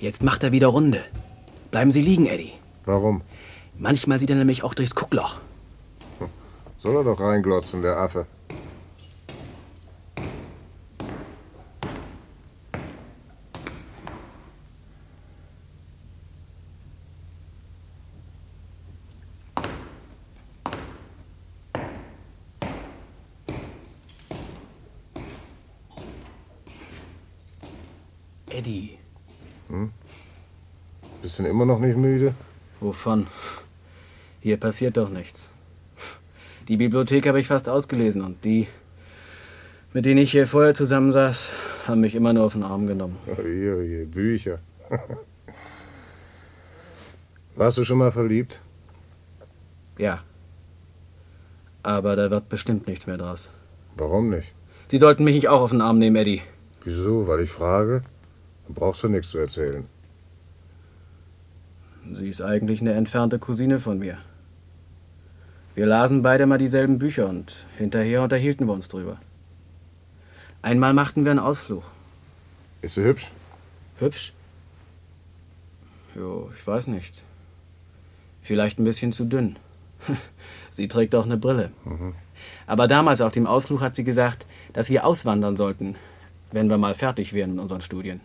Jetzt macht er wieder Runde. Bleiben Sie liegen, Eddie. Warum? Manchmal sieht er nämlich auch durchs Guckloch. Soll er doch reinglotzen, der Affe. Eddie. Hm? Bist du denn immer noch nicht müde? Wovon? Hier passiert doch nichts. Die Bibliothek habe ich fast ausgelesen und die, mit denen ich hier vorher zusammensaß, haben mich immer nur auf den Arm genommen. Oh, je, je, Bücher. Warst du schon mal verliebt? Ja. Aber da wird bestimmt nichts mehr draus. Warum nicht? Sie sollten mich nicht auch auf den Arm nehmen, Eddie. Wieso? Weil ich frage? Dann brauchst du nichts zu erzählen. Sie ist eigentlich eine entfernte Cousine von mir. Wir lasen beide mal dieselben Bücher und hinterher unterhielten wir uns drüber. Einmal machten wir einen Ausflug. Ist sie hübsch? Hübsch? Jo, ich weiß nicht. Vielleicht ein bisschen zu dünn. *laughs* sie trägt auch eine Brille. Mhm. Aber damals auf dem Ausflug hat sie gesagt, dass wir auswandern sollten, wenn wir mal fertig wären mit unseren Studien.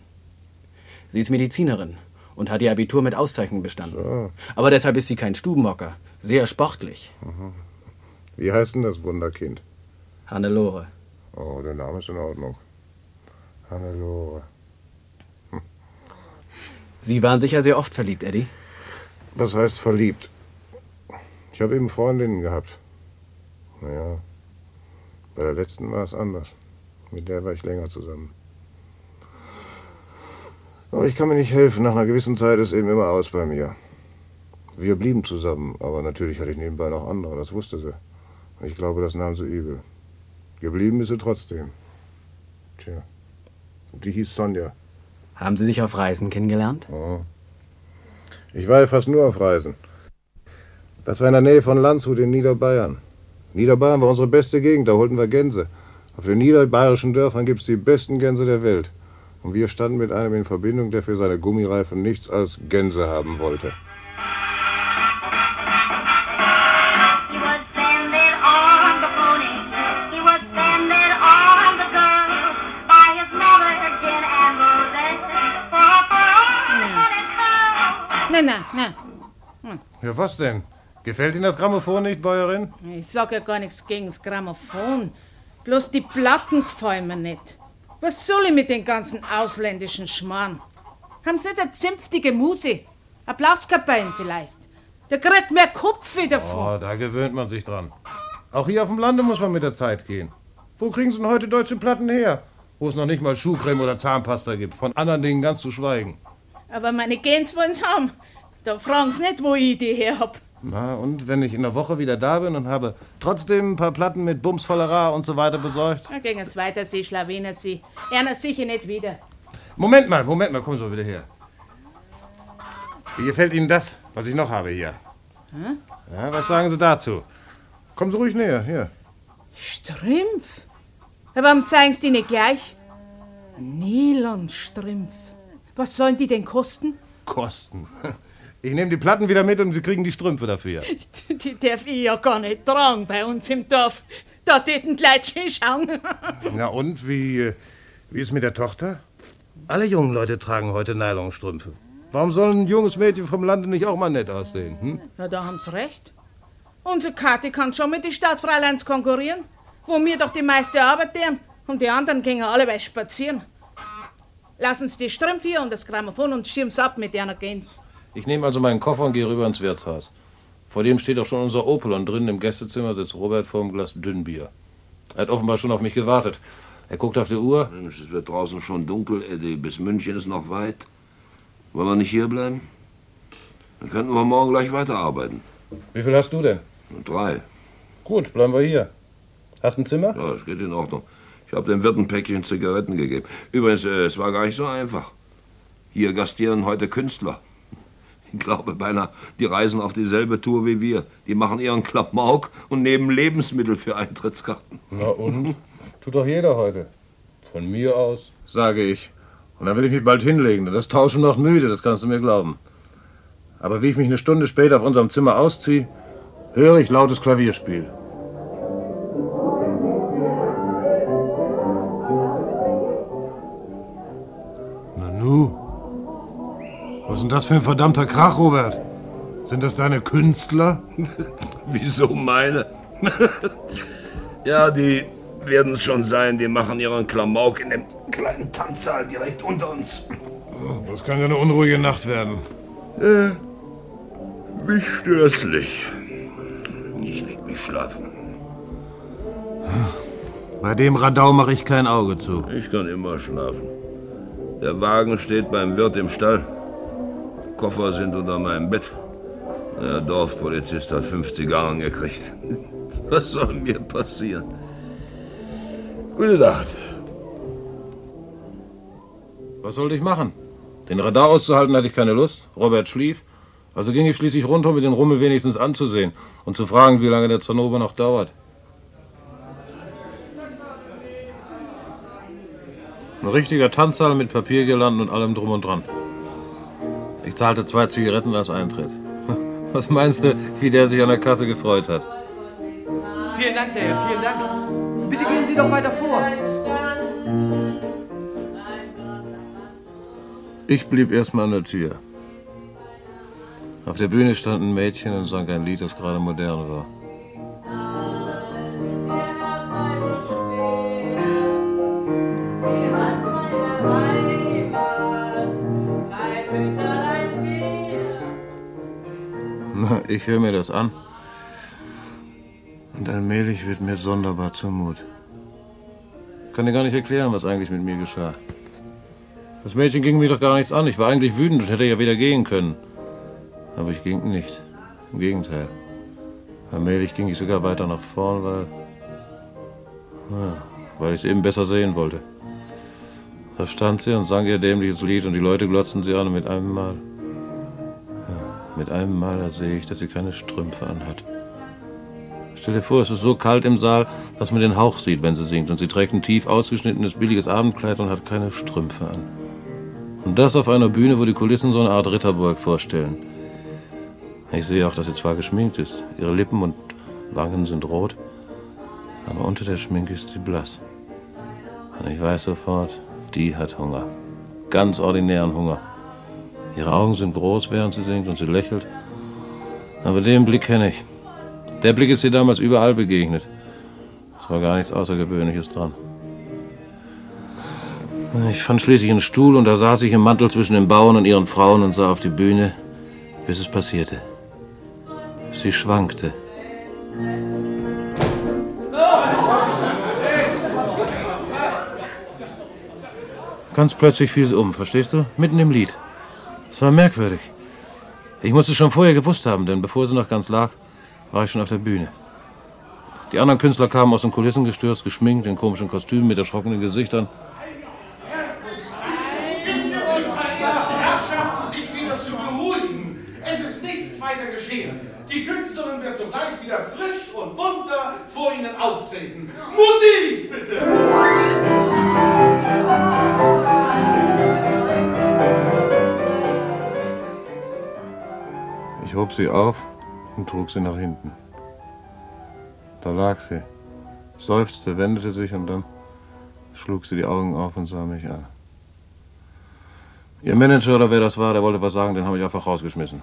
Sie ist Medizinerin und hat ihr Abitur mit Auszeichnung bestanden. So. Aber deshalb ist sie kein Stubenhocker. Sehr sportlich. Mhm. Wie heißt denn das Wunderkind? Hannelore. Oh, der Name ist in Ordnung. Hannelore. Sie waren sicher sehr oft verliebt, Eddie. Was heißt verliebt? Ich habe eben Freundinnen gehabt. Naja, bei der letzten war es anders. Mit der war ich länger zusammen. Aber ich kann mir nicht helfen. Nach einer gewissen Zeit ist eben immer aus bei mir. Wir blieben zusammen, aber natürlich hatte ich nebenbei noch andere, das wusste sie. Und ich glaube, das nahm sie übel. Geblieben ist sie trotzdem. Tja. Die hieß Sonja. Haben Sie sich auf Reisen kennengelernt? Oh. Ich war ja fast nur auf Reisen. Das war in der Nähe von Landshut in Niederbayern. Niederbayern war unsere beste Gegend, da holten wir Gänse. Auf den niederbayerischen Dörfern gibt es die besten Gänse der Welt. Und wir standen mit einem in Verbindung, der für seine Gummireifen nichts als Gänse haben wollte. He would send it on the pony. He would send it on the girl. By his mother, gin and roses. Na, na, na. Ja, was denn? Gefällt Ihnen das Grammophon nicht, Bäuerin? Ich sag ja gar nichts gegen das Grammophon. Bloß die Platten gefallen mir nicht. Was soll ich mit den ganzen ausländischen Schmarrn? Haben Sie nicht eine zünftige Muse? Ein Blaskapellen vielleicht? Der kriegt mehr Kopf wieder von. Oh, da gewöhnt man sich dran. Auch hier auf dem Lande muss man mit der Zeit gehen. Wo kriegen Sie denn heute deutsche Platten her? Wo es noch nicht mal Schuhcreme oder Zahnpasta gibt. Von anderen Dingen ganz zu schweigen. Aber meine Gens wollen's haben. Da fragen Sie nicht, wo ich die her hab. Na, und wenn ich in der Woche wieder da bin und habe trotzdem ein paar Platten mit Bumsvollerer und so weiter besorgt? Da ging es weiter, Sie Schlawiner, Sie. Erna sicher nicht wieder. Moment mal, Moment mal, kommen Sie wieder her. Wie gefällt Ihnen das, was ich noch habe hier? Hm? Ja, was sagen Sie dazu? Kommen Sie ruhig näher, hier. Strümpf? Warum zeigen Sie die nicht gleich? Nylonstrümpf. Was sollen die denn kosten? Kosten. Ich nehme die Platten wieder mit und Sie kriegen die Strümpfe dafür. *laughs* Die darf ich ja gar nicht tragen bei uns im Dorf. Da täten die Leute schön schauen. *laughs* Na und, wie, wie ist mit der Tochter? Alle jungen Leute tragen heute Nylonstrümpfe. Warum soll ein junges Mädchen vom Lande nicht auch mal nett aussehen? Hm? Ja, da haben Sie recht. Unsere Kathi kann schon mit den Stadtfräuleins konkurrieren, wo wir doch die meiste Arbeit tun und die anderen gehen alle bei spazieren. Lassen Sie die Strümpfe hier und das Grammophon und schirm's ab mit einer Gens. Ich nehme also meinen Koffer und gehe rüber ins Wirtshaus. Vor dem steht auch schon unser Opel und drinnen im Gästezimmer sitzt Robert vor einem Glas Dünnbier. Er hat offenbar schon auf mich gewartet. Er guckt auf die Uhr. Mensch, es wird draußen schon dunkel, Eddie. Bis München ist noch weit. Wollen wir nicht hier bleiben? Dann könnten wir morgen gleich weiterarbeiten. Wie viel hast du denn? Drei. Gut, bleiben wir hier. Hast ein Zimmer? Ja, das geht in Ordnung. Ich habe dem Wirt ein Päckchen Zigaretten gegeben. Übrigens, äh, es war gar nicht so einfach. Hier gastieren heute Künstler. Ich glaube beinahe, die reisen auf dieselbe Tour wie wir. Die machen ihren Klamauk und nehmen Lebensmittel für Eintrittskarten. Na und? Tut doch jeder heute. Von mir aus. Sage ich. Und dann will ich mich bald hinlegen. Das Tauschen noch müde, das kannst du mir glauben. Aber wie ich mich eine Stunde später auf unserem Zimmer ausziehe, höre ich lautes Klavierspiel. Nanu, was ist denn das für ein verdammter Krach, Robert? Sind das deine Künstler? *laughs* Wieso meine? *laughs* ja, die werden es schon sein. Die machen ihren Klamauk in dem kleinen Tanzsaal direkt unter uns. Oh, Das kann ja eine unruhige Nacht werden. Äh, mich stört's nicht. Ich leg mich schlafen. Bei dem Radau mache ich kein Auge zu. Ich kann immer schlafen. Der Wagen steht beim Wirt im Stall. Koffer sind unter meinem Bett. Der Dorfpolizist hat fünf Zigarren gekriegt. *laughs* Was soll mir passieren? Gute Nacht. Was sollte ich machen? Den Radar auszuhalten hatte ich keine Lust. Robert schlief. Also ging ich schließlich runter, um mir den Rummel wenigstens anzusehen und zu fragen, wie lange der Zinnober noch dauert. Ein richtiger Tanzsaal mit Papiergirlanden und allem drum und dran. Ich zahlte zwei Zigaretten als Eintritt. *laughs* Was meinst du, wie der sich an der Kasse gefreut hat? Vielen Dank, Dale, vielen Dank. Bitte gehen Sie doch weiter vor. Ich blieb erstmal an der Tür. Auf der Bühne stand ein Mädchen und sang ein Lied, das gerade modern war. Ich höre mir das an. Und allmählich wird mir sonderbar zumut. Kann dir gar nicht erklären, was eigentlich mit mir geschah. Das Mädchen ging mir doch gar nichts an. Ich war eigentlich wütend und hätte ja wieder gehen können. Aber ich ging nicht. Im Gegenteil. Allmählich ging ich sogar weiter nach vorn, weil. Ja, weil ich es eben besser sehen wollte. Da stand sie und sang ihr dämliches Lied und die Leute glotzten sie an und mit einem Mal. Mit einem Mal da sehe ich, dass sie keine Strümpfe anhat. Stell dir vor, es ist so kalt im Saal, dass man den Hauch sieht, wenn sie singt. Und sie trägt ein tief ausgeschnittenes, billiges Abendkleid und hat keine Strümpfe an. Und das auf einer Bühne, wo die Kulissen so eine Art Ritterburg vorstellen. Ich sehe auch, dass sie zwar geschminkt ist. Ihre Lippen und Wangen sind rot. Aber unter der Schminke ist sie blass. Und ich weiß sofort, die hat Hunger. Ganz ordinären Hunger. Ihre Augen sind groß, während sie singt und sie lächelt. Aber den Blick kenne ich. Der Blick ist ihr damals überall begegnet. Es war gar nichts Außergewöhnliches dran. Ich fand schließlich einen Stuhl und da saß ich im Mantel zwischen den Bauern und ihren Frauen und sah auf die Bühne, bis es passierte. Sie schwankte. Ganz plötzlich fiel sie um, verstehst du? Mitten im Lied. Es war merkwürdig. Ich musste es schon vorher gewusst haben, denn bevor sie noch ganz lag, war ich schon auf der Bühne. Die anderen Künstler kamen aus den Kulissen gestürzt, geschminkt, in komischen Kostümen mit erschrockenen Gesichtern. Die Künstlerin wird sogleich wieder frisch und munter vor Ihnen auftreten. Musik, bitte! Ich hob sie auf und trug sie nach hinten. Da lag sie, seufzte, wendete sich und dann schlug sie die Augen auf und sah mich an. Ihr Manager oder wer das war, der wollte was sagen, den habe ich einfach rausgeschmissen.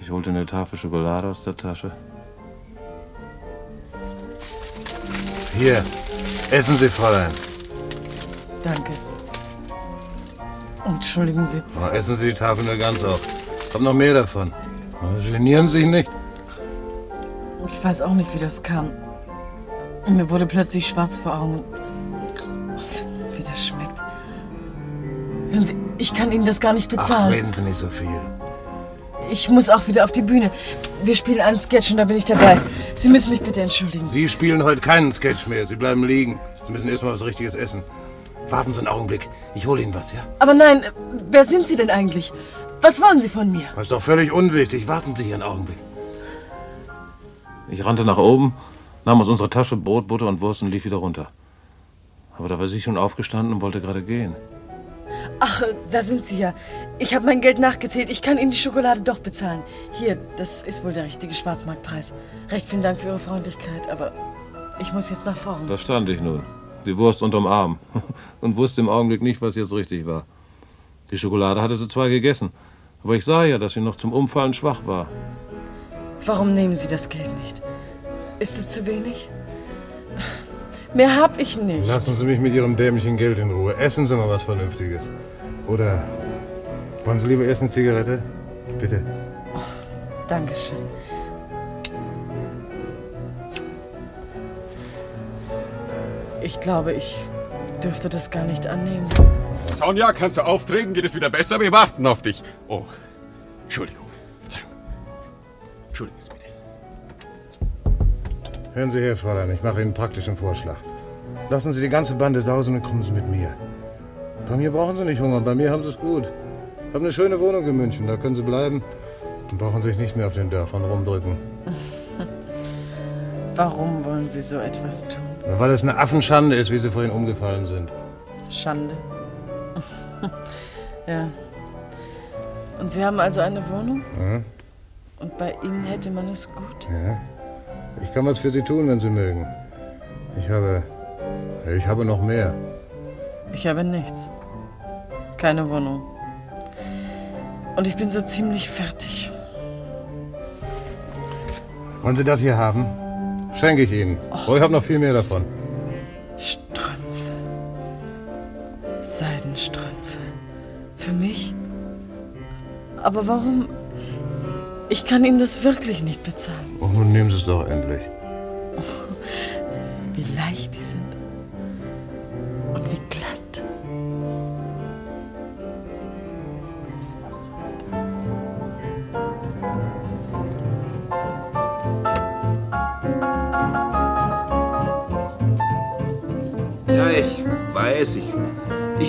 Ich holte eine Tafel Schokolade aus der Tasche. Hier, essen Sie, Fräulein. Danke. Entschuldigen Sie. Oh, essen Sie die Tafel nur ganz auf. Ich hab noch mehr davon. Genieren Sie sich nicht. Ich weiß auch nicht, wie das kam. Mir wurde plötzlich schwarz vor Augen. Wie das schmeckt. Hören Sie, ich kann Ihnen das gar nicht Ach, bezahlen. reden Sie nicht so viel. ich muss auch wieder auf die Bühne. Wir spielen einen Sketch und da bin ich dabei. Sie müssen mich bitte entschuldigen. Sie spielen heute keinen Sketch mehr. Sie bleiben liegen. Sie müssen erst mal was Richtiges essen. Warten Sie einen Augenblick. Ich hole Ihnen was, ja? Aber nein, wer sind Sie denn eigentlich? Was wollen Sie von mir? Das ist doch völlig unwichtig. Warten Sie hier einen Augenblick. Ich rannte nach oben, nahm aus unserer Tasche Brot, Butter und Wurst und lief wieder runter. Aber da war sie schon aufgestanden und wollte gerade gehen. Ach, da sind Sie ja. Ich habe mein Geld nachgezählt. Ich kann Ihnen die Schokolade doch bezahlen. Hier, das ist wohl der richtige Schwarzmarktpreis. Recht vielen Dank für Ihre Freundlichkeit, aber ich muss jetzt nach vorn. Da stand ich nun, die Wurst unterm Arm *laughs* und wusste im Augenblick nicht, was jetzt richtig war. Die Schokolade hatte sie zwar gegessen, aber ich sah ja, dass sie noch zum Umfallen schwach war. Warum nehmen Sie das Geld nicht? Ist es zu wenig? Mehr hab ich nicht. Lassen Sie mich mit Ihrem dämlichen Geld in Ruhe. Essen Sie mal was Vernünftiges. Oder wollen Sie lieber erst eine Zigarette? Bitte. Dankeschön. Ich glaube, ich dürfte das gar nicht annehmen. Sonja, kannst du auftreten? Geht es wieder besser? Wir warten auf dich. Oh, Entschuldigung. Verzeihung. Entschuldigung Sie bitte. Hören Sie her, Fräulein, ich mache Ihnen einen praktischen Vorschlag. Lassen Sie die ganze Bande sausen und kommen Sie mit mir. Bei mir brauchen Sie nicht hungern, bei mir haben Sie es gut. Ich habe eine schöne Wohnung in München, da können Sie bleiben und brauchen sich nicht mehr auf den Dörfern rumdrücken. *laughs* Warum wollen Sie so etwas tun? Weil es eine Affenschande ist, wie Sie vorhin umgefallen sind. Schande. *laughs* ja. Und Sie haben also eine Wohnung? Hm? Und bei Ihnen hätte man es gut? Ja. Ich kann was für Sie tun, wenn Sie mögen. Ich habe. Ich habe noch mehr. Ich habe nichts. Keine Wohnung. Und ich bin so ziemlich fertig. Wollen Sie das hier haben? Schenke ich Ihnen. Oh, ich habe noch viel mehr davon. Strümpfe. Seidenstrümpfe. Für mich? Aber warum? Ich kann Ihnen das wirklich nicht bezahlen. Oh, nun nehmen Sie es doch endlich.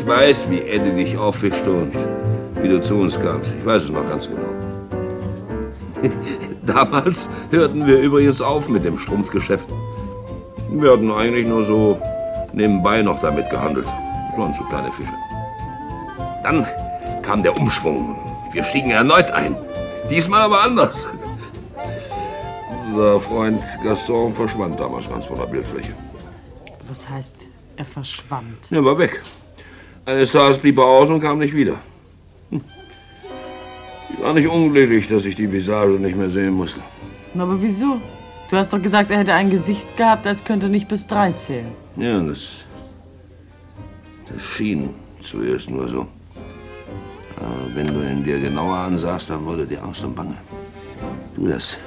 Ich weiß, wie Eddie dich aufwischte und wie du zu uns kamst. Ich weiß es noch ganz genau. *laughs* Damals hörten wir übrigens auf mit dem Strumpfgeschäft. Wir hatten eigentlich nur so nebenbei noch damit gehandelt. Das waren so kleine Fische. Dann kam der Umschwung. Wir stiegen erneut ein. Diesmal aber anders. Unser Freund Gaston verschwand damals ganz von der Bildfläche. Was heißt, er verschwand? Er war weg. Eines Tages blieb er aus und kam nicht wieder. Hm. Ich war nicht unglücklich, dass ich die Visage nicht mehr sehen musste. Na, aber wieso? Du hast doch gesagt, er hätte ein Gesicht gehabt, als könnte nicht bis drei zählen. Ja, das, das schien zuerst nur so. Aber wenn du ihn dir genauer ansahst, dann wurde dir Angst und Bange. Du, das,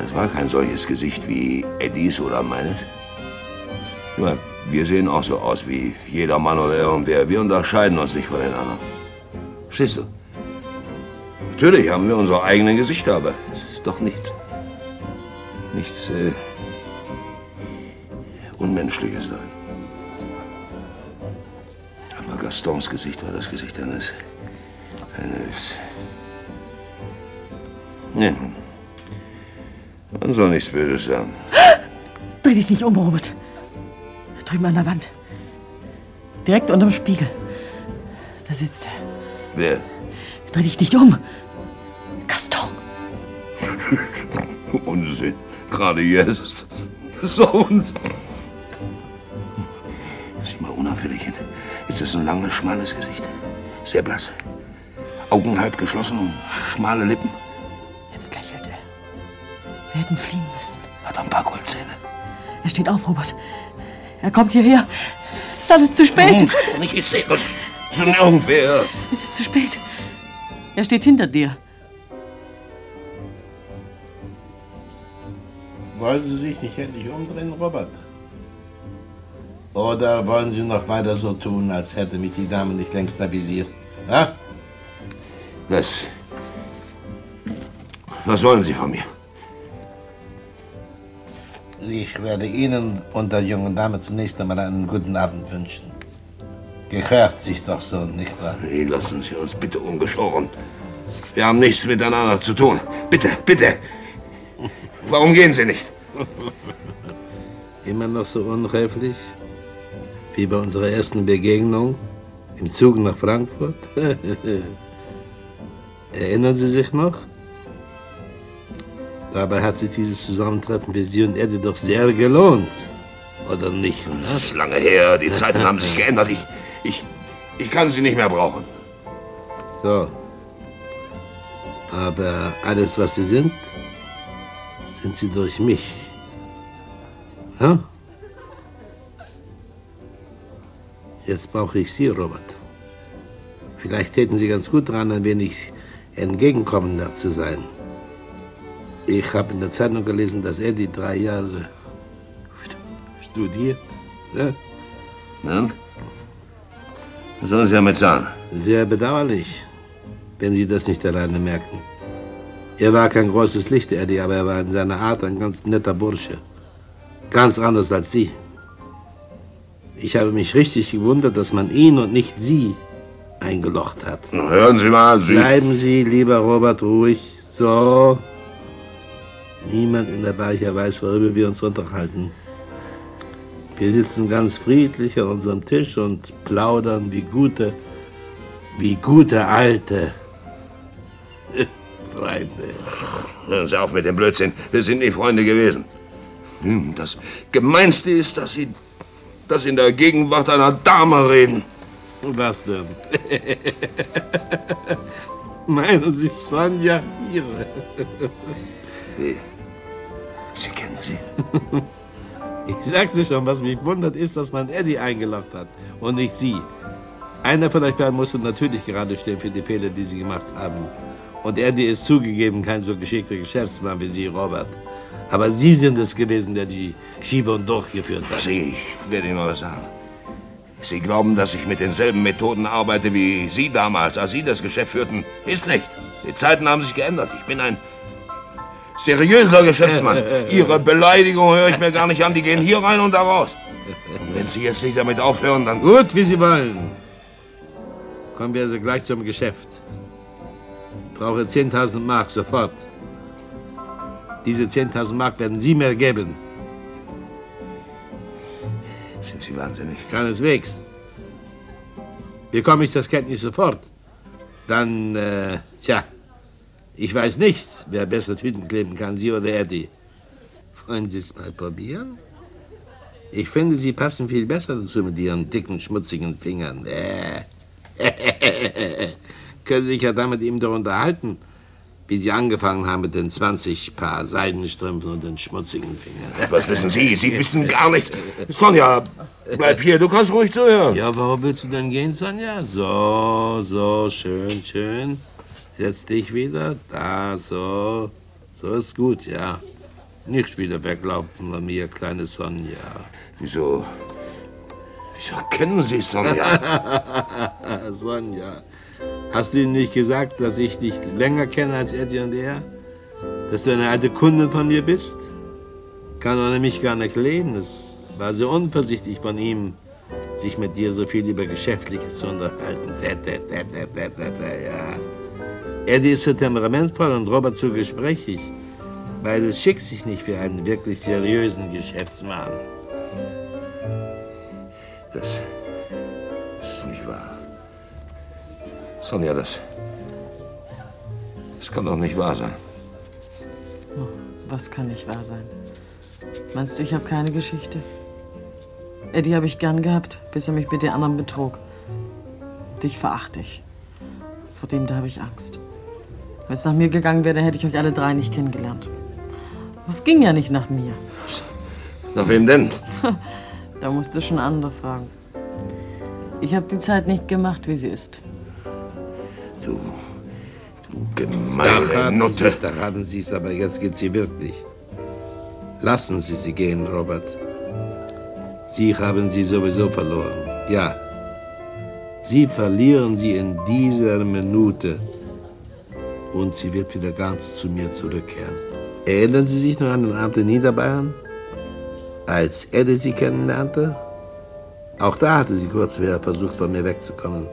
das war kein solches Gesicht wie Eddies oder meines. Ich meine, wir sehen auch so aus wie jeder Mann oder irgendwer. Wir unterscheiden uns nicht von den anderen. Verstehst du? Natürlich haben wir unsere eigenen Gesichter, aber es ist doch nichts. nichts äh, Unmenschliches darin. Aber Gastons Gesicht war das Gesicht eines. eines. Nee, man soll nichts Böses sagen. Dreh dich nicht um, Robert. Drüben an der Wand. Direkt unterm Spiegel. Da sitzt er. Wer? Dreh dich nicht um. Gaston. *laughs* Unsinn. Gerade jetzt. Das ist doch Unsinn. Sieh mal unauffällig hin. Jetzt ist ein langes, schmales Gesicht. Sehr blass. Augen halb geschlossen und schmale Lippen. Jetzt lächelt er. Wir hätten fliehen müssen. Hat ein paar Goldzähne. Er steht auf, Robert. Er kommt hierher. Es ist alles zu spät. Doch nicht hysterisch. So irgendwer. Es ist zu spät. Er steht hinter dir. Wollen Sie sich nicht endlich umdrehen, Robert? Oder wollen Sie noch weiter so tun, als hätte mich die Dame nicht längst avisiert? Ja? Das. Was wollen Sie von mir? Ich werde Ihnen und der jungen Dame zunächst einmal einen guten Abend wünschen. Gehört sich doch so, nicht wahr? Nee, lassen Sie uns bitte ungeschoren. Wir haben nichts miteinander zu tun. Bitte, bitte. Warum gehen Sie nicht? *laughs* Immer noch so unreiflich? Wie bei unserer ersten Begegnung im Zug nach Frankfurt? *laughs* Erinnern Sie sich noch? Dabei hat sich dieses Zusammentreffen für Sie und Eddie doch sehr gelohnt. Oder nicht? Ne? Das ist lange her. Die Zeiten haben sich geändert. Ich, ich, ich kann Sie nicht mehr brauchen. So. Aber alles, was Sie sind, sind Sie durch mich. Ja? Jetzt brauche ich Sie, Robert. Vielleicht täten Sie ganz gut daran, ein wenig entgegenkommender zu sein. Ich habe in der Zeitung gelesen, dass er die drei Jahre st- studiert. Ne? Und? Was sollen Sie damit sagen? Sehr bedauerlich, wenn Sie das nicht alleine merken. Er war kein großes Licht, Eddie, aber er war in seiner Art ein ganz netter Bursche. Ganz anders als Sie. Ich habe mich richtig gewundert, dass man ihn und nicht Sie eingelocht hat. Hören Sie mal, Sie. Bleiben Sie, lieber Robert, ruhig. So. Niemand in der Bar hier weiß, worüber wir uns unterhalten. Wir sitzen ganz friedlich an unserem Tisch und plaudern wie gute, wie gute alte *laughs* Freunde. Hören Sie auf mit dem Blödsinn. Wir sind nie Freunde gewesen. Hm, Das Gemeinste ist, dass Sie, dass Sie in der Gegenwart einer Dame reden. Was denn? *laughs* Meinen Sie Sonja Ihre? Wie? Sie kennen sie? *laughs* Ich sagte schon, was mich wundert, ist, dass man Eddie eingeloggt hat und nicht Sie. Einer von euch beiden musste natürlich gerade stehen für die Fehler, die Sie gemacht haben. Und Eddie ist zugegeben kein so geschickter Geschäftsmann wie Sie, Robert. Aber Sie sind es gewesen, der die Schiebung durchgeführt hat. Sie, ich werde Ihnen mal was sagen. Sie glauben, dass ich mit denselben Methoden arbeite wie Sie damals, als Sie das Geschäft führten. Ist nicht. Die Zeiten haben sich geändert. Ich bin ein seriöser Geschäftsmann. Ihre Beleidigung höre ich mir gar nicht an. Die gehen hier rein und da raus. Und wenn Sie jetzt nicht damit aufhören, dann... Gut, wie Sie wollen. Kommen wir also gleich zum Geschäft. Ich brauche 10.000 Mark sofort. Diese 10.000 Mark werden Sie mir geben. Sind Sie wahnsinnig? Keineswegs. Bekomme ich das nicht sofort, dann, äh, tja, ich weiß nichts, wer besser Tüten kleben kann, Sie oder Eddie. Wollen Sie es mal probieren? Ich finde, Sie passen viel besser dazu mit Ihren dicken, schmutzigen Fingern. Äh. *laughs* Können Sie sich ja dann mit ihm doch unterhalten, wie Sie angefangen haben mit den 20 Paar Seidenstrümpfen und den schmutzigen Fingern. *laughs* Was wissen Sie? Sie wissen *laughs* gar nicht. Sonja, bleib hier. Du kannst ruhig zuhören. Ja, warum willst du denn gehen, Sonja? So, so, schön, schön. Setz dich wieder. Da, so. So ist gut, ja. Nicht wieder weglaufen von mir, kleine Sonja. Wieso? Wieso kennen Sie Sonja? *laughs* Sonja. Hast du ihm nicht gesagt, dass ich dich länger kenne als Eddie und er? Dass du eine alte Kundin von mir bist? Kann er nämlich gar nicht leben. Es war so unvorsichtig von ihm, sich mit dir so viel über Geschäftliches zu unterhalten. Ja. Eddie ist so temperamentvoll und Robert zu gesprächig. Beides schickt sich nicht für einen wirklich seriösen Geschäftsmann. Das, das ist nicht wahr. Sonja, das. Das kann doch nicht wahr sein. Oh, was kann nicht wahr sein? Meinst du, ich habe keine Geschichte? Eddie habe ich gern gehabt, bis er mich mit den anderen betrog. Dich verachte ich. Vor dem da habe ich Angst. Wenn es nach mir gegangen wäre, dann hätte ich euch alle drei nicht kennengelernt. Es ging ja nicht nach mir. Nach wem denn? *laughs* Da musst du schon andere fragen. Ich habe die Zeit nicht gemacht, wie sie ist. Du, du Da gemeine haben Nutte. Da haben Sie es, aber jetzt geht sie wirklich. Lassen Sie sie gehen, Robert. Sie haben sie sowieso verloren. Ja. Sie verlieren sie in dieser Minute. Und sie wird wieder ganz zu mir zurückkehren. Erinnern Sie sich noch an den Abend in Niederbayern? Als Eddie sie kennenlernte? Auch da hatte sie kurz wieder versucht, von mir wegzukommen,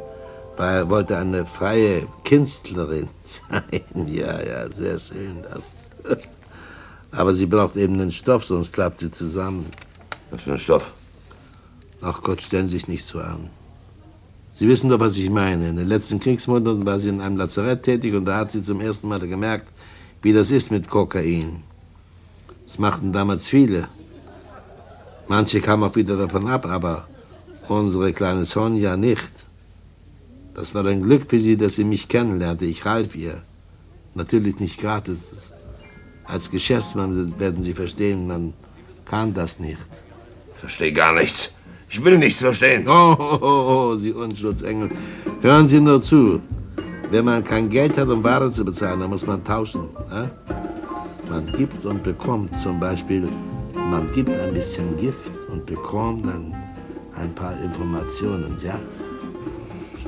weil er wollte eine freie Künstlerin *laughs* sein. Ja, ja, sehr schön das. *laughs* Aber sie braucht eben den Stoff, sonst klappt sie zusammen. Was für ein Stoff? Ach Gott, stellen Sie sich nicht so an. Sie wissen doch, was ich meine. In den letzten Kriegsmonaten war sie in einem Lazarett tätig und da hat sie zum ersten Mal gemerkt, wie das ist mit Kokain. Das machten damals viele. Manche kamen auch wieder davon ab, aber unsere kleine Sonja nicht. Das war ein Glück für sie, dass sie mich kennenlernte. Ich half ihr. Natürlich nicht gratis. Als Geschäftsmann werden Sie verstehen, man kann das nicht. Verstehe gar nichts. Ich will nichts verstehen. Oh, oh, oh, oh, Sie Unschuldsengel. Hören Sie nur zu. Wenn man kein Geld hat, um Ware zu bezahlen, dann muss man tauschen. Ja? Man gibt und bekommt zum Beispiel, man gibt ein bisschen Gift und bekommt dann ein paar Informationen, ja?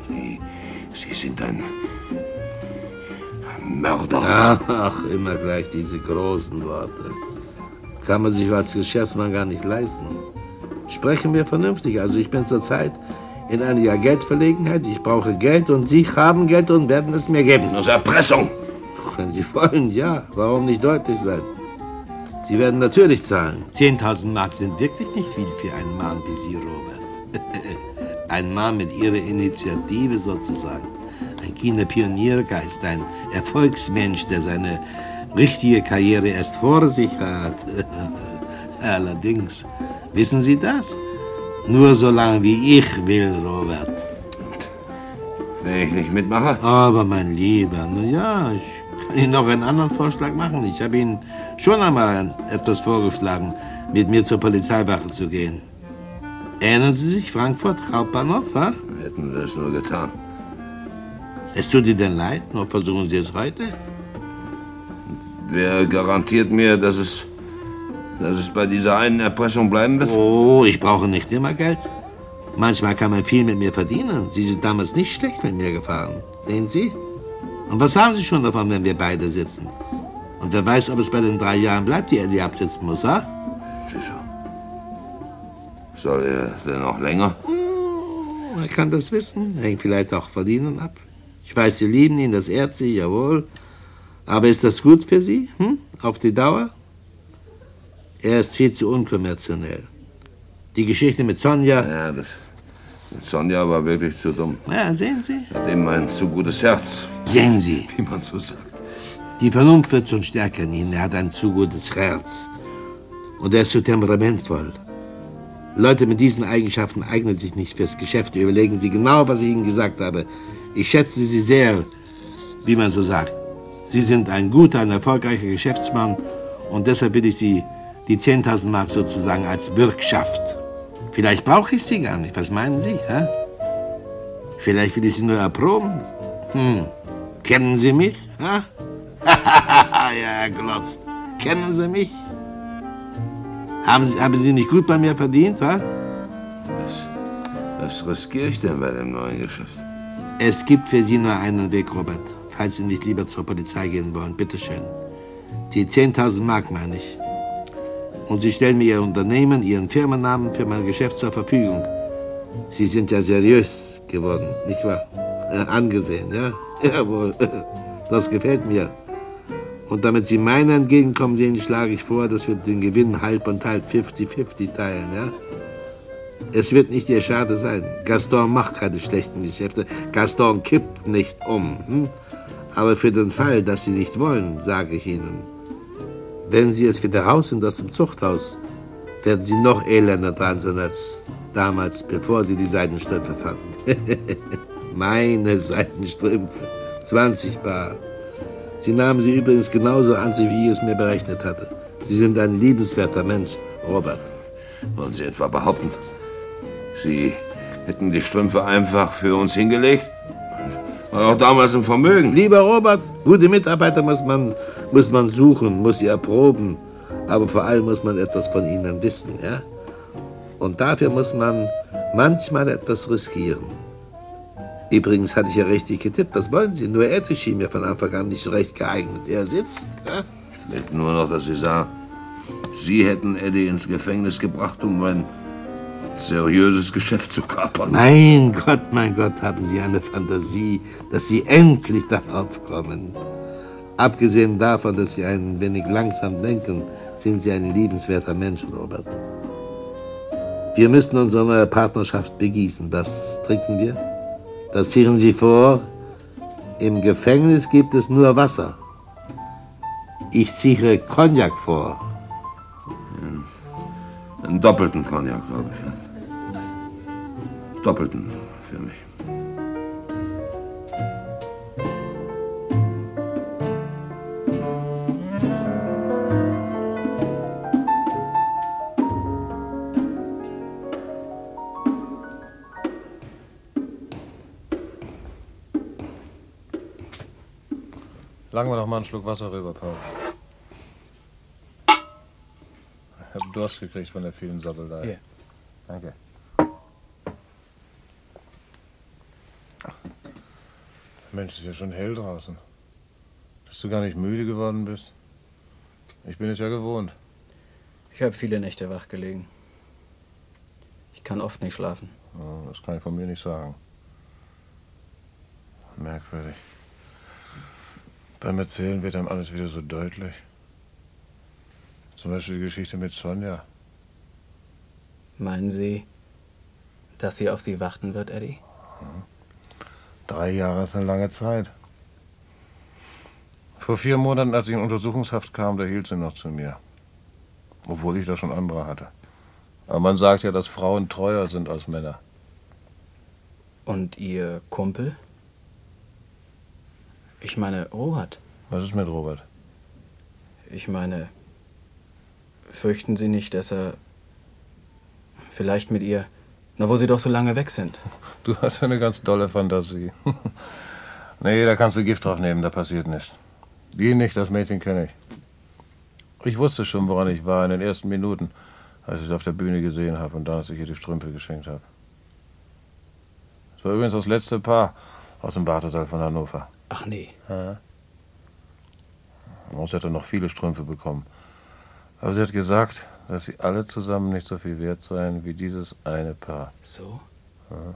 Sie, Sie sind ein Mörder. Ach, immer gleich diese großen Worte. Kann man sich als Geschäftsmann gar nicht leisten. Sprechen wir vernünftig. Also ich bin zurzeit in einer Geldverlegenheit. Ich brauche Geld und Sie haben Geld und werden es mir geben. Das ist Erpressung. Wenn Sie wollen, ja. Warum nicht deutlich sein? Sie werden natürlich zahlen. 10.000 Mark sind wirklich nicht viel für einen Mann wie Sie, Robert. *laughs* Ein Mann mit Ihrer Initiative sozusagen. Ein Kiener Pioniergeist, ein Erfolgsmensch, der seine richtige Karriere erst vor sich hat. *laughs* Allerdings, wissen Sie das? Nur so lange wie ich will, Robert. Wenn ich nicht mitmache? Aber mein Lieber, na ja, ich kann Ihnen noch einen anderen Vorschlag machen. Ich habe Ihnen schon einmal etwas vorgeschlagen, mit mir zur Polizeiwache zu gehen. Erinnern Sie sich, Frankfurt, Hauptbahnhof, ha? Hätten wir das nur getan. Es tut Ihnen denn leid, nur versuchen Sie es heute? Wer garantiert mir, dass es, dass es bei dieser einen Erpressung bleiben wird? Oh, ich brauche nicht immer Geld. Manchmal kann man viel mit mir verdienen. Sie sind damals nicht schlecht mit mir gefahren. Sehen Sie? Und was haben Sie schon davon, wenn wir beide sitzen? Und wer weiß, ob es bei den drei Jahren bleibt, die er die absitzen muss, ha? Sicher. Soll er denn noch länger? Er kann das wissen. Hängt vielleicht auch von Ihnen ab. Ich weiß, Sie lieben ihn, das ehrt Sie, jawohl. Aber ist das gut für Sie? Hm? Auf die Dauer? Er ist viel zu unkonventionell. Die Geschichte mit Sonja. Ja, das. Mit Sonja war wirklich zu dumm. Ja, sehen Sie? Hat eben ein zu gutes Herz. Sehen Sie. *laughs* Wie man so sagt. Die Vernunft wird schon stärker in ihm. Er hat ein zu gutes Herz. Und er ist zu temperamentvoll. Leute mit diesen Eigenschaften eignen sich nicht fürs Geschäft. Überlegen Sie genau, was ich Ihnen gesagt habe. Ich schätze Sie sehr, wie man so sagt. Sie sind ein guter, ein erfolgreicher Geschäftsmann und deshalb will ich Sie die 10.000 Mark sozusagen als Bürgschaft. Vielleicht brauche ich Sie gar nicht. Was meinen Sie? Hä? Vielleicht will ich Sie nur erproben. Hm. Kennen Sie mich? *laughs* Ja, Herr Glotz. Kennen Sie mich? Haben Sie, haben Sie nicht gut bei mir verdient, wa? Was, was riskiere ich denn bei dem neuen Geschäft? Es gibt für Sie nur einen Weg, Robert. Falls Sie nicht lieber zur Polizei gehen wollen, bitteschön. Die 10.000 Mark meine ich. Und Sie stellen mir Ihr Unternehmen, Ihren Firmennamen für mein Geschäft zur Verfügung. Sie sind ja seriös geworden, nicht wahr? Äh, angesehen, ja? *laughs* Jawohl, *laughs* das gefällt mir. Und damit Sie meiner entgegenkommen sehen, schlage ich vor, dass wir den Gewinn halb und halb 50-50 teilen, ja? Es wird nicht Ihr Schade sein. Gaston macht keine schlechten Geschäfte. Gaston kippt nicht um. Hm? Aber für den Fall, dass Sie nicht wollen, sage ich Ihnen, wenn Sie jetzt wieder raus sind aus dem Zuchthaus, werden Sie noch elender dran sein als damals, bevor Sie die Seidenstrümpfe fanden. *laughs* Meine Seidenstrümpfe. 20 Paar. Sie nahmen sie übrigens genauso an sich, wie ich es mir berechnet hatte. Sie sind ein liebenswerter Mensch, Robert. Wollen Sie etwa behaupten, Sie hätten die Strümpfe einfach für uns hingelegt? War auch damals ein Vermögen. Lieber Robert, gute Mitarbeiter muss man, muss man suchen, muss sie erproben. Aber vor allem muss man etwas von ihnen wissen, ja? Und dafür muss man manchmal etwas riskieren. Übrigens hatte ich ja richtig getippt. Was wollen Sie? Nur er schien mir von Anfang an nicht so recht geeignet. Er sitzt, ja? Fehlt nur noch, dass Sie sagen, Sie hätten Eddie ins Gefängnis gebracht, um mein seriöses Geschäft zu kapern. Mein Gott, mein Gott, haben Sie eine Fantasie, dass Sie endlich darauf kommen. Abgesehen davon, dass Sie ein wenig langsam denken, sind Sie ein liebenswerter Mensch, Robert. Wir müssen unsere neue Partnerschaft begießen. Was trinken wir? Das ziehen Sie vor. Im Gefängnis gibt es nur Wasser. Ich ziehe Cognac vor. Einen doppelten Cognac, glaube ich. Doppelten für mich. Langen wir doch mal einen Schluck Wasser rüber, Paul. Ich hab Durst gekriegt von der vielen Sabbelei. Hier. Danke. Mensch, ist ja schon hell draußen. Dass du gar nicht müde geworden bist. Ich bin es ja gewohnt. Ich habe viele Nächte wach gelegen. Ich kann oft nicht schlafen. Das kann ich von mir nicht sagen. Merkwürdig. Beim Erzählen wird einem alles wieder so deutlich. Zum Beispiel die Geschichte mit Sonja. Meinen Sie, dass sie auf Sie warten wird, Eddie? Drei Jahre ist eine lange Zeit. Vor vier Monaten, als ich in Untersuchungshaft kam, da hielt sie noch zu mir. Obwohl ich da schon andere hatte. Aber man sagt ja, dass Frauen treuer sind als Männer. Und Ihr Kumpel? Ich meine, Robert. Was ist mit Robert? Ich meine, fürchten Sie nicht, dass er vielleicht mit ihr, na wo Sie doch so lange weg sind? Du hast ja eine ganz dolle Fantasie. nee, da kannst du Gift drauf nehmen, da passiert nichts. Die nicht, das Mädchen kenne ich. Ich wusste schon, woran ich war in den ersten Minuten, als ich es auf der Bühne gesehen habe und dann, als ich ihr die Strümpfe geschenkt habe. Es war übrigens das letzte Paar aus dem Wartesaal von Hannover. Ach nee. Ja. Sie hätte noch viele Strümpfe bekommen. Aber sie hat gesagt, dass sie alle zusammen nicht so viel wert seien wie dieses eine Paar. So? Ja.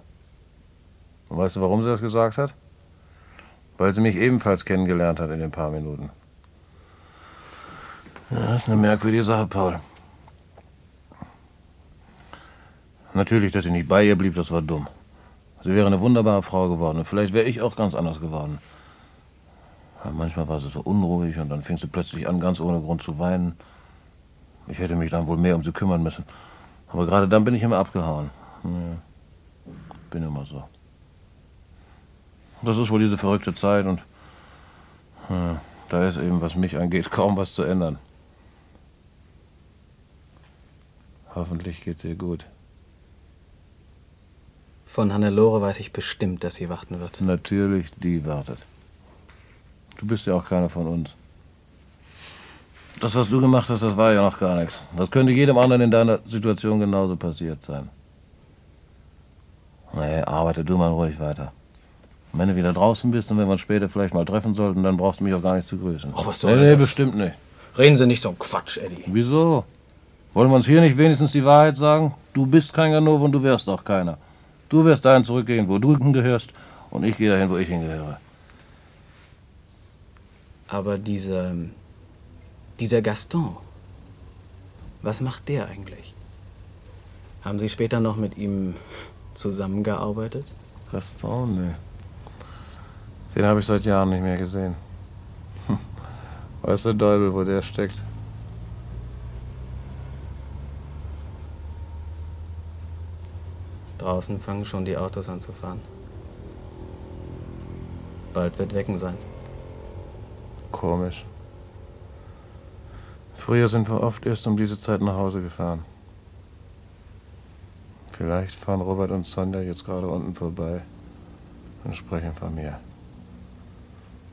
Und weißt du, warum sie das gesagt hat? Weil sie mich ebenfalls kennengelernt hat in den paar Minuten. Ja, das ist eine merkwürdige Sache, Paul. Natürlich, dass sie nicht bei ihr blieb, das war dumm. Sie wäre eine wunderbare Frau geworden. Und vielleicht wäre ich auch ganz anders geworden. Aber manchmal war sie so unruhig und dann fing sie plötzlich an, ganz ohne Grund zu weinen. Ich hätte mich dann wohl mehr um sie kümmern müssen. Aber gerade dann bin ich immer abgehauen. Ja, bin immer so. Das ist wohl diese verrückte Zeit und ja, da ist eben, was mich angeht, *laughs* kaum was zu ändern. Hoffentlich geht's ihr gut. Von Hannelore weiß ich bestimmt, dass sie warten wird. Natürlich, die wartet. Du bist ja auch keiner von uns. Das, was du gemacht hast, das war ja noch gar nichts. Das könnte jedem anderen in deiner Situation genauso passiert sein. Nee, arbeite du mal ruhig weiter. Und wenn du wieder draußen bist und wenn wir uns später vielleicht mal treffen sollten, dann brauchst du mich auch gar nicht zu grüßen. Ach, was soll Nee, nee, das? bestimmt nicht. Reden Sie nicht so einen Quatsch, Eddie. Wieso? Wollen wir uns hier nicht wenigstens die Wahrheit sagen? Du bist kein Ganove und du wärst auch keiner. Du wirst dahin zurückgehen, wo du hingehörst, und ich gehe dahin, wo ich hingehöre. Aber dieser. Dieser Gaston. Was macht der eigentlich? Haben Sie später noch mit ihm zusammengearbeitet? Gaston, nee. Den habe ich seit Jahren nicht mehr gesehen. Hm. Weiß der Teufel, wo der steckt. Draußen fangen schon die Autos an zu fahren. Bald wird Wecken sein. Komisch. Früher sind wir oft erst um diese Zeit nach Hause gefahren. Vielleicht fahren Robert und Sonja jetzt gerade unten vorbei und sprechen von mir.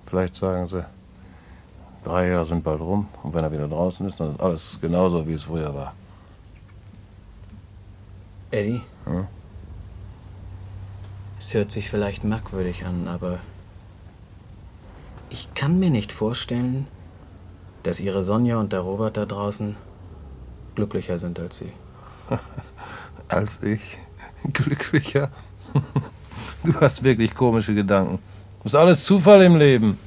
Vielleicht sagen sie, drei Jahre sind bald rum und wenn er wieder draußen ist, dann ist alles genauso, wie es früher war. Eddie, Hm? es hört sich vielleicht merkwürdig an, aber ich kann mir nicht vorstellen, dass Ihre Sonja und der Robert da draußen glücklicher sind als Sie. *laughs* Als ich. Glücklicher. *laughs* Du hast wirklich komische Gedanken. Ist alles Zufall im Leben.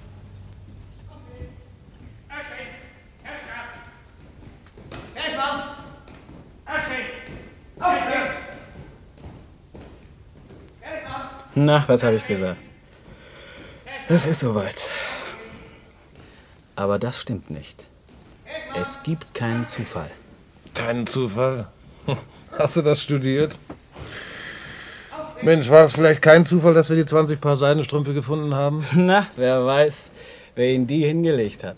Na, was habe ich gesagt? Es ist soweit. Aber das stimmt nicht. Es gibt keinen Zufall. Keinen Zufall? *laughs* Hast du das studiert? Mensch, war es vielleicht kein Zufall, dass wir die 20 Paar Seidenstrümpfe gefunden haben? *laughs* Na, wer weiß, wer ihn die hingelegt hat.